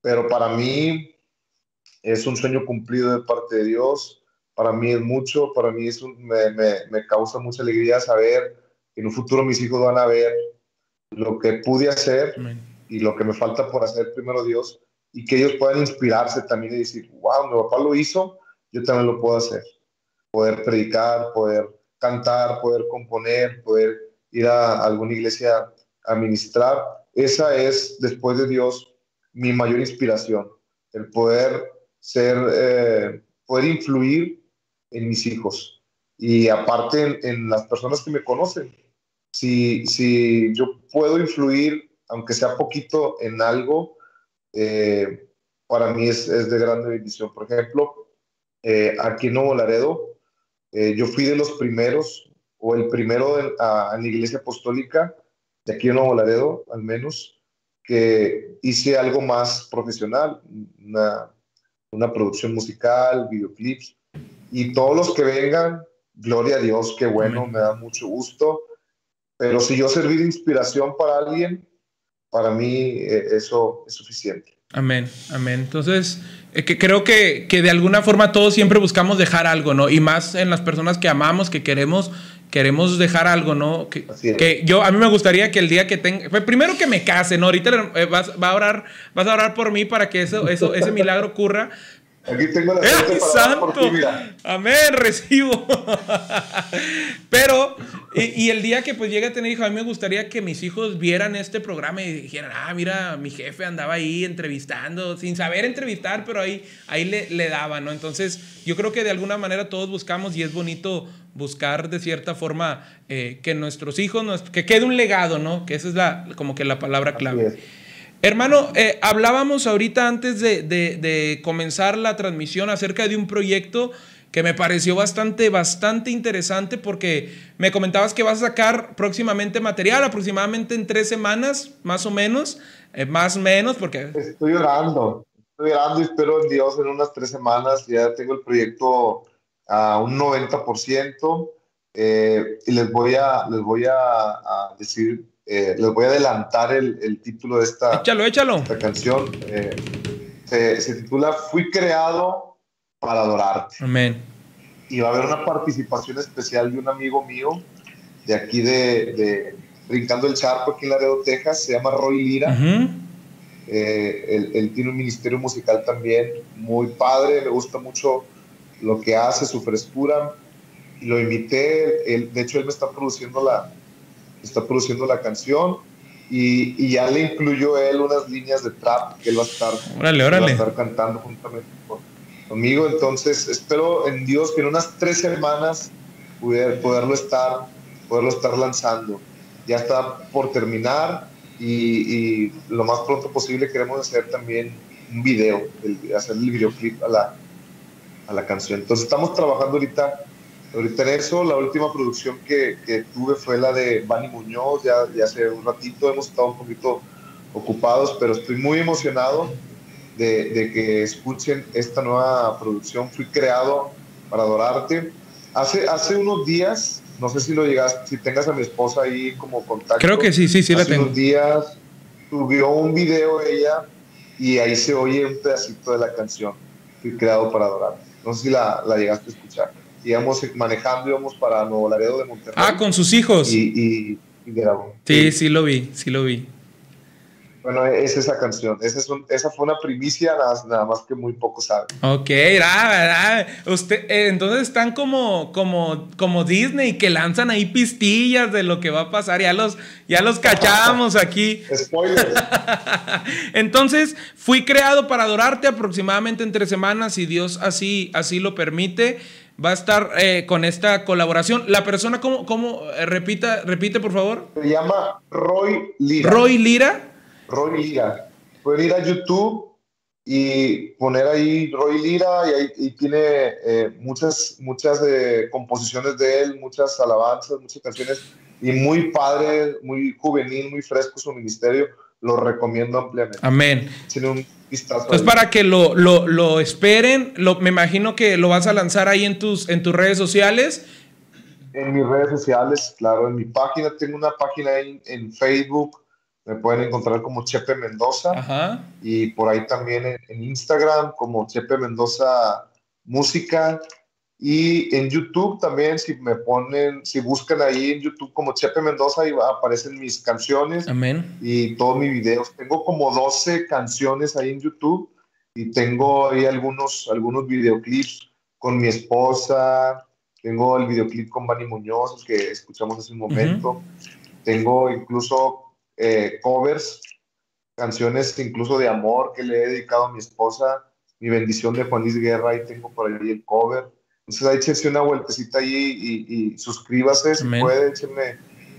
pero para mí es un sueño cumplido de parte de Dios. Para mí es mucho, para mí es un- me, me- me causa mucha alegría saber que en un futuro mis hijos van a ver lo que pude hacer. Y lo que me falta por hacer primero Dios y que ellos puedan inspirarse también y decir, wow, mi papá lo hizo, yo también lo puedo hacer. Poder predicar, poder cantar, poder componer, poder ir a alguna iglesia a ministrar. Esa es, después de Dios, mi mayor inspiración, el poder ser, eh, poder influir en mis hijos y aparte en, en las personas que me conocen. Si, si yo puedo influir, aunque sea poquito, en algo, eh, para mí es, es de grande bendición. Por ejemplo, eh, aquí en Nuevo Laredo, eh, yo fui de los primeros, o el primero en, a- en la iglesia apostólica, de aquí en Nuevo Laredo, al menos, que hice algo más profesional, una, una producción musical, videoclips, y todos los que vengan, gloria a Dios, qué bueno, me da mucho gusto. Pero si yo serví de inspiración para alguien, para mí eh, eso es suficiente. Amén, amén. Entonces, eh, que creo que, que de alguna forma todos siempre buscamos dejar algo, ¿no? Y más en las personas que amamos, que queremos, queremos dejar algo, ¿no? Que, Así es. que yo, a mí me gustaría que el día que tenga, pues, primero que me case, ¿no? Ahorita eh, vas, va a orar, vas a orar por mí para que eso, eso, ese milagro ocurra. Aquí tengo la ¡Eh, suerte para orar por santo! ti, mira. Amén, recibo. <laughs> Pero, y, y el día que pues llegue a tener hijos, a mí me gustaría que mis hijos vieran este programa y dijeran, ah, mira, mi jefe andaba ahí entrevistando, sin saber entrevistar, pero ahí, ahí le, le daba, ¿no? Entonces, yo creo que de alguna manera todos buscamos y es bonito buscar de cierta forma eh, que nuestros hijos, que quede un legado, ¿no? Que esa es la, como que la palabra clave. Hermano, eh, hablábamos ahorita antes de, comenzar la transmisión acerca de un proyecto que me pareció bastante, bastante interesante porque me comentabas que vas a sacar próximamente material, aproximadamente en tres semanas, más o menos, eh, más o menos, porque... Estoy orando, estoy orando y espero en Dios en unas tres semanas. Ya tengo el proyecto a un 90%. eh, y les voy a, les voy a decir, eh, les voy a adelantar el, el título de esta, Échalo, échalo. esta canción. eh, se, se titula Fui creado para adorarte. Amén. y va a haber una participación especial de un amigo mío de aquí de, de Brincando el Charco, aquí en Laredo, Texas, se llama Roy Lira. Ujú. Eh, él, él tiene un ministerio musical también muy padre, me gusta mucho lo que hace, su frescura. Lo invité, él, de hecho él me está produciendo la, está produciendo la canción y, y ya le incluyó él unas líneas de trap que él va a estar Órale, va a órale. estar cantando juntamente con- conmigo. Entonces, espero en Dios que en unas tres semanas poder, poderlo, estar, poderlo estar lanzando. Ya está por terminar y, y lo más pronto posible queremos hacer también un video, el- hacer el videoclip a la, a la canción. Entonces, estamos trabajando ahorita. Ahorita en eso, la última producción que, que tuve fue la de Bani Muñoz, ya, ya hace un ratito, hemos estado un poquito ocupados, pero estoy muy emocionado de, de que escuchen esta nueva producción. Fui creado para adorarte. Hace, hace unos días, no sé si lo llegaste, si tengas a mi esposa ahí como contacto. Creo que sí, sí, sí la hace tengo. unos días subió un video ella y ahí se oye un pedacito de la canción. Fui creado para adorarte. No sé si la, la llegaste a escuchar. Íbamos manejando, íbamos para Nuevo Laredo de Monterrey. Ah, con sus hijos. y, y, y grabó. Sí, sí lo vi, sí lo vi. Bueno, es esa canción. Esa, es un- esa fue una primicia, nada, nada más que muy poco saben. Ok, ah, ah, Usted, eh, entonces están como, como, como Disney que lanzan ahí pistillas de lo que va a pasar. Ya los, ya los cachamos aquí. Spoiler. <laughs> Entonces, fui creado para adorarte aproximadamente en tres semanas, si Dios así, así lo permite. Va a estar eh, con esta colaboración. La persona, ¿cómo, cómo eh, repita, repite, por favor? Se llama Roy Lira. Roy Lira. Roy Lira. Pueden ir a YouTube y poner ahí Roy Lira y, ahí, y tiene eh, muchas, muchas eh, composiciones de él, muchas alabanzas, muchas canciones y muy padre, muy juvenil, muy fresco su ministerio. Lo recomiendo ampliamente. Amén. Tiene un vistazo. Entonces, ahí. para que lo, lo, lo esperen, lo, me imagino que lo vas a lanzar ahí en tus, en tus redes sociales. En mis redes sociales, claro, en mi página, tengo una página en, en Facebook me pueden encontrar como Chepe Mendoza Ajá. y por ahí también en, en Instagram como Chepe Mendoza Música y en YouTube también si me ponen, si buscan ahí en YouTube como Chepe Mendoza y va- aparecen mis canciones Amén. y todos mis videos. Tengo como 12 canciones ahí en YouTube y tengo ahí algunos, algunos videoclips con mi esposa. Tengo el videoclip con Bani Muñoz, el que escuchamos hace un momento. Tengo incluso eh, covers, canciones incluso de amor que le he dedicado a mi esposa. Mi bendición de Juan Luis Guerra, ahí tengo por ahí el cover. Entonces ahí échense una vueltecita ahí y, y suscríbase si Amén. puede, échenme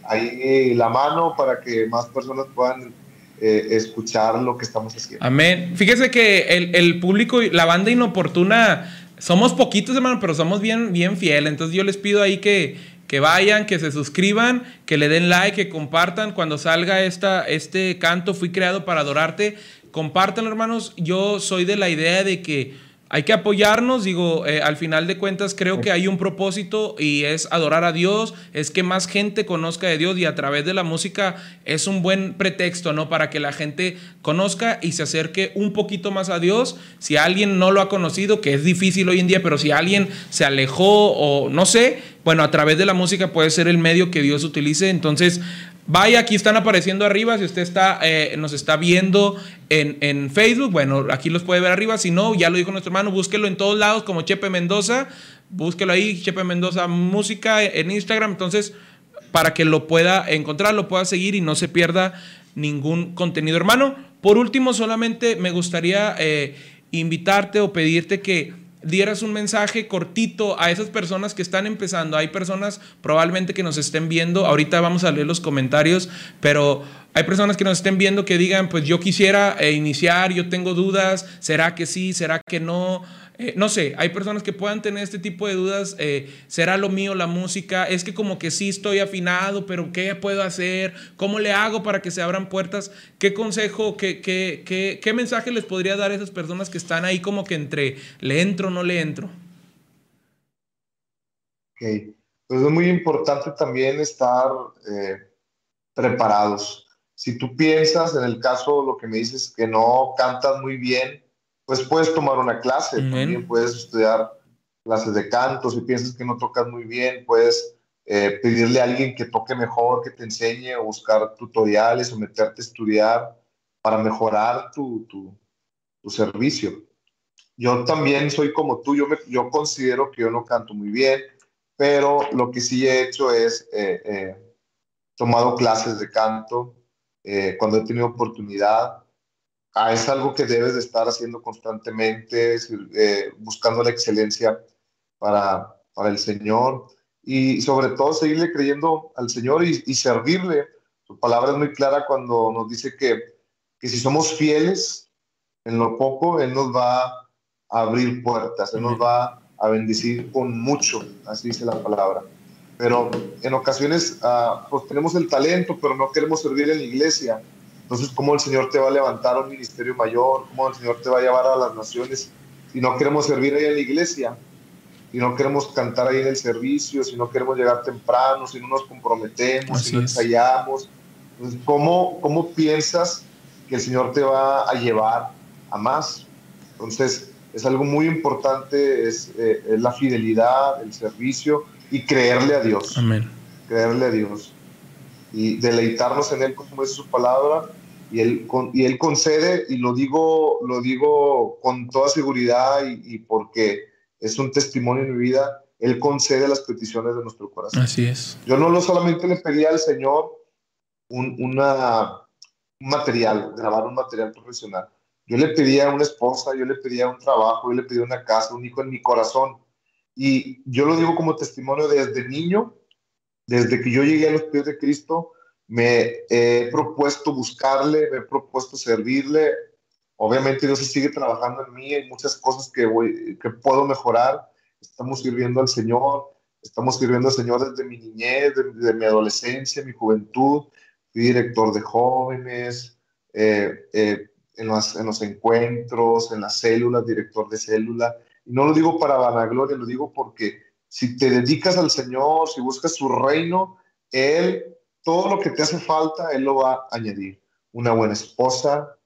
ahí la mano para que más personas puedan eh, escuchar lo que estamos haciendo. Amén. Fíjese que el, el público, la banda inoportuna, somos poquitos, hermano, pero somos bien, bien fieles. Entonces yo les pido ahí que, que vayan, que se suscriban, que le den like, que compartan. Cuando salga esta, este canto, fui creado para adorarte. Compártanlo, hermanos. Yo soy de la idea de que hay que apoyarnos, digo, eh, al final de cuentas creo que hay un propósito y es adorar a Dios, es que más gente conozca de Dios y a través de la música es un buen pretexto, ¿no? Para que la gente conozca y se acerque un poquito más a Dios. Si alguien no lo ha conocido, que es difícil hoy en día, pero si alguien se alejó o no sé, bueno, a través de la música puede ser el medio que Dios utilice. Entonces, Vaya, aquí están apareciendo arriba. Si usted está, eh, nos está viendo en, en, Facebook, bueno, aquí los puede ver arriba. Si no, ya lo dijo nuestro hermano, búsquelo en todos lados como Chepe Mendoza. Búsquelo ahí, Chepe Mendoza Música en Instagram. Entonces, para que lo pueda encontrar, lo pueda seguir y no se pierda ningún contenido. Hermano, por último, solamente me gustaría eh, invitarte o pedirte que dieras un mensaje cortito a esas personas que están empezando. Hay personas probablemente que nos estén viendo, ahorita vamos a leer los comentarios, pero hay personas que nos estén viendo que digan, pues yo quisiera eh, iniciar, yo tengo dudas, ¿será que sí? ¿Será que no? Eh, no sé, hay personas que puedan tener este tipo de dudas, eh, ¿será lo mío la música? Es que como que sí estoy afinado, pero ¿qué puedo hacer? ¿Cómo le hago para que se abran puertas? ¿Qué consejo, qué, mensaje les podría dar a esas personas que están ahí como que entre le entro o no le entro? Ok, pues es muy importante también estar eh, preparados. Si tú piensas, en el caso, lo que me dices, que no cantas muy bien, pues puedes tomar una clase, Amén. también puedes estudiar clases de canto, si piensas que no tocas muy bien, puedes eh, pedirle a alguien que toque mejor, que te enseñe o buscar tutoriales o meterte a estudiar para mejorar tu, tu, tu servicio. Yo también soy como tú, yo, me, yo considero que yo no canto muy bien, pero lo que sí he hecho es eh, eh, tomado clases de canto eh, cuando he tenido oportunidad. Ah, es algo que debes de estar haciendo constantemente, eh, buscando la excelencia para, para el Señor y sobre todo seguirle creyendo al Señor y, y servirle. Su palabra es muy clara cuando nos dice que, que si somos fieles en lo poco, Él nos va a abrir puertas, Él nos va a bendecir con mucho, así dice la palabra. Pero en ocasiones uh, pues tenemos el talento, pero no queremos servir en la iglesia. Entonces, ¿cómo el Señor te va a levantar a un ministerio mayor? ¿Cómo el Señor te va a llevar a las naciones si no queremos servir ahí en la iglesia? Si no queremos cantar ahí en el servicio, si no queremos llegar temprano, si no nos comprometemos, Así si no ensayamos. Entonces, ¿cómo, ¿cómo piensas que el Señor te va a llevar a más? Entonces, es algo muy importante, es, eh, es la fidelidad, el servicio y creerle a Dios. Amén. Creerle a Dios y deleitarnos en Él, como es su palabra, y Él, con, y él concede, y lo digo, lo digo con toda seguridad y, y, porque es un testimonio en mi vida, Él concede las peticiones de nuestro corazón. Así es. Yo no lo solamente le pedí al Señor un, una, un material, grabar un material profesional. Yo le pedía una esposa, yo le pedía un trabajo, yo le pedía una casa, un hijo en mi corazón. Y yo lo digo como testimonio desde niño, desde que yo llegué a los pies de Cristo, me he propuesto buscarle, me he propuesto servirle. Obviamente Dios sigue trabajando en mí, hay muchas cosas que, voy, que puedo mejorar. Estamos sirviendo al Señor, estamos sirviendo al Señor desde mi niñez, desde de mi adolescencia, mi juventud. Fui director de jóvenes, eh, eh, en, los, en los encuentros, en las células, director de célula. Y no lo digo para vanagloria, lo digo porque si te dedicas al Señor, si buscas su reino, Él, todo lo que te hace falta, Él lo va a añadir. una buena esposa,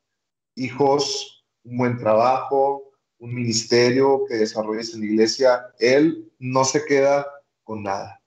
hijos, un buen trabajo, un ministerio que desarrolles en la iglesia, Él no se queda con nada.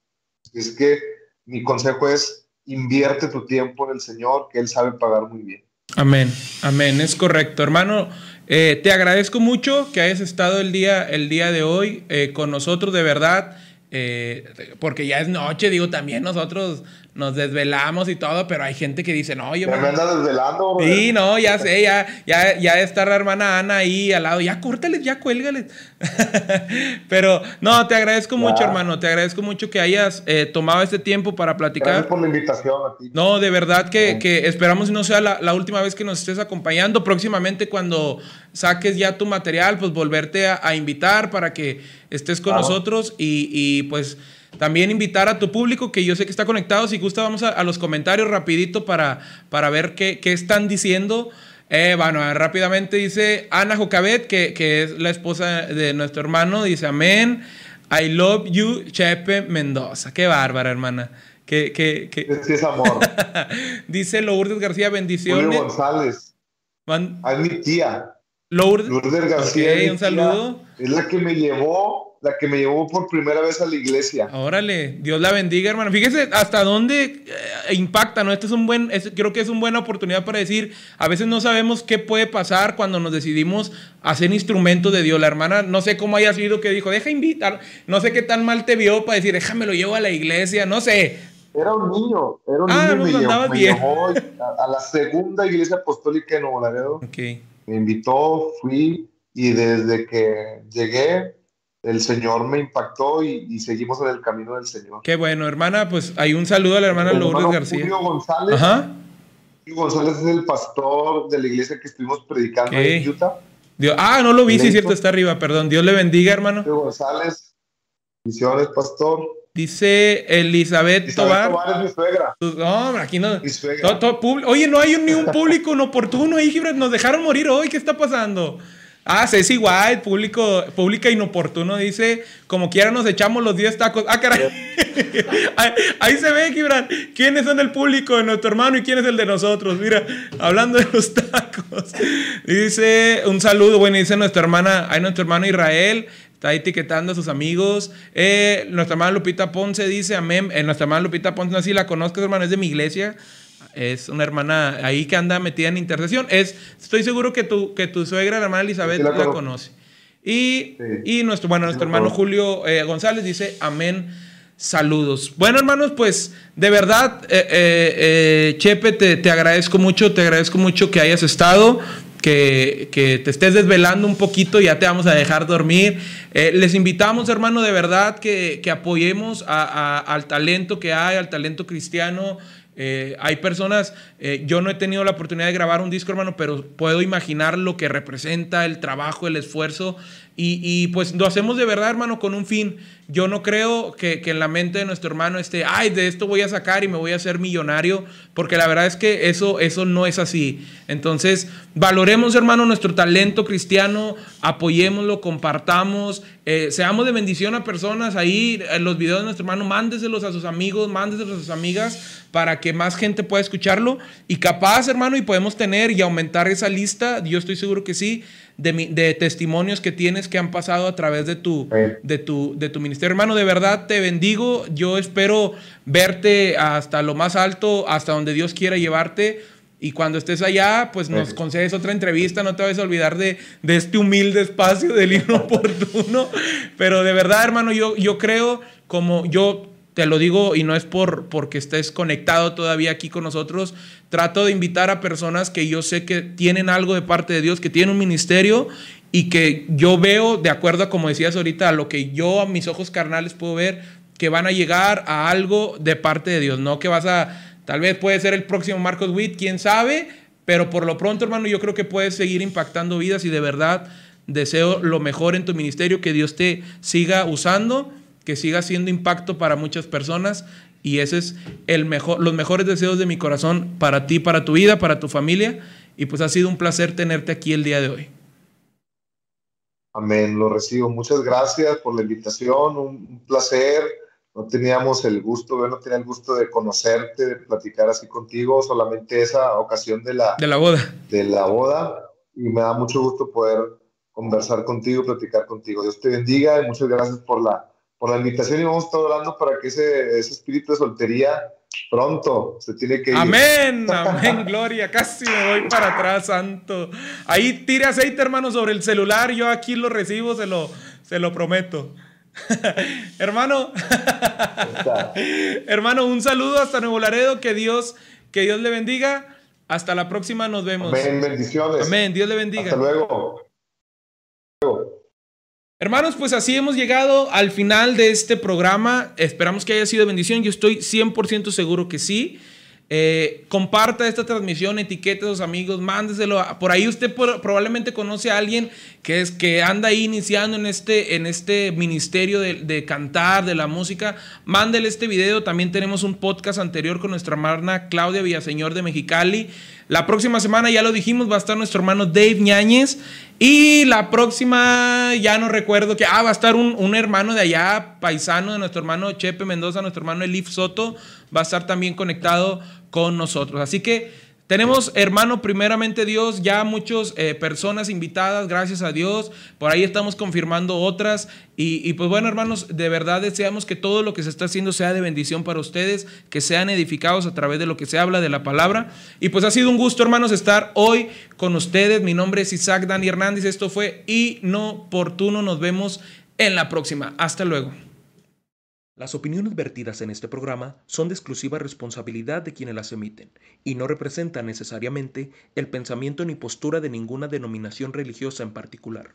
Es que mi consejo es invierte tu tiempo en el Señor, que Él sabe pagar muy bien. Amén, amén, es correcto. Hermano, eh, te agradezco mucho que hayas estado el día, el día de hoy eh, con nosotros, de verdad, eh, porque ya es noche, digo, también nosotros nos desvelamos y todo, pero hay gente que dice, no, yo me- me andas desvelando, brother. Sí, no, ya sé, ya, ya, ya está la hermana Ana ahí al lado, ya córtales, ya cuélgales. <laughs> Pero no, te agradezco mucho, hermano, te agradezco mucho que hayas eh, tomado este tiempo para Gracias platicar. por la invitación a ti. No, de verdad que, que esperamos y no sea la, la última vez que nos estés acompañando. Próximamente cuando saques ya tu material, pues volverte a, a invitar para que estés con Claro. nosotros y, y, pues también invitar a tu público que yo sé que está conectado. Si gusta, vamos a, a los comentarios rapidito para, para ver qué, qué están diciendo. Eh, bueno, rápidamente dice Ana Jocabet, que, que es la esposa de nuestro hermano, dice amén. I love you, Chepe Mendoza. Qué bárbara, hermana. Que, que, que, Sí, es amor. <laughs> Dice Lourdes García, Julio bendiciones. González, Man- es mi tía. Lourdes, Lourdes García. Ok, es mi un saludo. Es la que me llevó, la que me llevó por primera vez a la iglesia. órale, Dios la bendiga, hermano. Fíjese hasta dónde eh, impacta, ¿no? Este es un buen, es- creo que es una buena oportunidad para decir, a veces no sabemos qué puede pasar cuando nos decidimos a ser instrumentos de Dios. La hermana, no sé cómo haya sido que dijo, deja invitar, no sé qué tan mal te vio para decir, déjame lo llevo a la iglesia, no sé. Era un niño, era un Ah, niño no, me, me llevó a, a la segunda iglesia apostólica de Nuevo Laredo. Ok. Me invitó, fui y desde que llegué, el Señor me impactó y, y seguimos en el camino del Señor. Qué bueno, hermana, pues hay un saludo a la hermana El Lourdes García. Julio González. Ajá. Julio González es el pastor de la iglesia que estuvimos predicando Ok. en Utah. Dios- ah, no lo vi, sí, cierto, está arriba, perdón. Dios le bendiga, hermano. Julio González, bendiciones, pastor. Dice Elizabeth, Isabel Tobar. Tobar es mi suegra. Pues, No, aquí no. Mi suegra. todo- todo pub- Oye, no hay ni un público inoportuno ahí, Gibran. Nos dejaron morir hoy. ¿Qué está pasando? Ah, Ceci White, público, pública inoportuno, dice, como quiera nos echamos los 10 tacos. Ah, caray. <laughs> ahí, ahí se ve, Gibran, quién es el público de nuestro hermano y quién es el de nosotros. Mira, hablando de los tacos. Dice, un saludo, bueno, dice nuestra hermana, hay nuestro hermano Israel, está etiquetando a sus amigos. Eh, nuestra hermana Lupita Ponce dice, amén. Eh, nuestra hermana Lupita Ponce, no sé si la conozco, hermano, es de mi iglesia. Es una hermana ahí que anda metida en intercesión. Es, estoy seguro que tu, que tu suegra, la hermana Elizabeth, Sí, la conoce. Y, Sí. y nuestro, bueno, nuestro hermano. Julio eh, González dice, amén. Saludos. Bueno, hermanos, pues de verdad, eh, eh, Chepe, te, te agradezco mucho, te agradezco mucho que hayas estado, que, que te estés desvelando un poquito, ya te vamos a dejar dormir. Les invitamos, hermano, de verdad que, que apoyemos a- a- al talento que hay, al talento cristiano. Eh, hay personas, eh, yo no he tenido la oportunidad de grabar un disco, hermano, pero puedo imaginar lo que representa el trabajo, el esfuerzo. Y, pues lo hacemos de verdad, hermano, con un fin. Yo no creo que, que en la mente de nuestro hermano esté, ay, de esto voy a sacar y me voy a hacer millonario, porque la verdad es que eso, eso no es así. Entonces, valoremos, hermano, nuestro talento cristiano, apoyémoslo, compartamos, eh, seamos de bendición a personas ahí, en los videos de nuestro hermano, mándeselos a sus amigos, mándeselos a sus amigas, para que más gente pueda escucharlo. Y capaz, hermano, y podemos tener y aumentar esa lista, yo estoy seguro que sí, de, mi- de testimonios que tienes que han pasado a través de tu, de tu, de tu ministerio. Hermano, de verdad te bendigo. Yo espero verte hasta lo más alto, hasta donde Dios quiera llevarte. Y cuando estés allá, pues nos concedes otra entrevista. No te vayas a olvidar de, de este humilde espacio del inoportuno. <laughs> Pero de verdad, hermano, yo, yo creo, como yo te lo digo y no es por porque estés conectado todavía aquí con nosotros, trato de invitar a personas que yo sé que tienen algo de parte de Dios, que tienen un ministerio y que yo veo, de acuerdo a como decías ahorita, a lo que yo a mis ojos carnales puedo ver, que van a llegar a algo de parte de Dios, no que vas a, tal vez puede ser el próximo Marcos Witt, quién sabe, pero por lo pronto, hermano, yo creo que puedes seguir impactando vidas y de verdad deseo lo mejor en tu ministerio, que Dios te siga usando, que siga haciendo impacto para muchas personas y ese es el mejor, los mejores deseos de mi corazón para ti, para tu vida, para tu familia y pues ha sido un placer tenerte aquí el día de hoy. Amén, lo recibo. Muchas gracias por la invitación, un, placer. no teníamos el gusto, yo no tenía el gusto de conocerte, de platicar así contigo, solamente esa ocasión de la, De la boda. de la boda y me da mucho gusto poder conversar contigo, platicar contigo. Dios te bendiga y muchas gracias por la, por la invitación y vamos a estar hablando para que ese, ese espíritu de soltería pronto se tiene que ir. Amén, <laughs> amén, gloria. Casi me voy para atrás, santo. Ahí tire aceite, hermano, sobre el celular. Yo aquí lo recibo, se lo, se lo prometo. <laughs> hermano, <laughs> hermano, un saludo hasta Nuevo Laredo. Que Dios, que Dios le bendiga. Hasta la próxima, nos vemos. Amén, bendiciones. Amén, Dios le bendiga. Hasta luego. Hermanos, pues así hemos llegado al final de este programa. Esperamos que haya sido bendición. Yo estoy 100% seguro que sí. Eh, comparta esta transmisión, etiquete a sus amigos, mándeselo. Por ahí usted probablemente conoce a alguien que, es, que anda ahí iniciando en este, en este ministerio de, de cantar, de la música. Mándele este video. También tenemos un podcast anterior con nuestra hermana Claudia Villaseñor de Mexicali. La próxima semana, ya lo dijimos, va a estar nuestro hermano Dave Ñáñez. Y la próxima, ya no recuerdo que, ah, va a estar un, un hermano de allá, paisano de nuestro hermano Chepe Mendoza, nuestro hermano Elif Soto, va a estar también conectado con nosotros. Así que tenemos, hermano, primeramente Dios, ya muchas eh, personas invitadas, gracias a Dios. Por ahí estamos confirmando otras. Y, y, pues bueno, hermanos, de verdad deseamos que todo lo que se está haciendo sea de bendición para ustedes, que sean edificados a través de lo que se habla de la palabra. Y pues ha sido un gusto, hermanos, estar hoy con ustedes. Mi nombre es Isaac Dani Hernández. Esto fue Inoportuno. Nos vemos en la próxima. Hasta luego. Las opiniones vertidas en este programa son de exclusiva responsabilidad de quienes las emiten y no representan necesariamente el pensamiento ni postura de ninguna denominación religiosa en particular.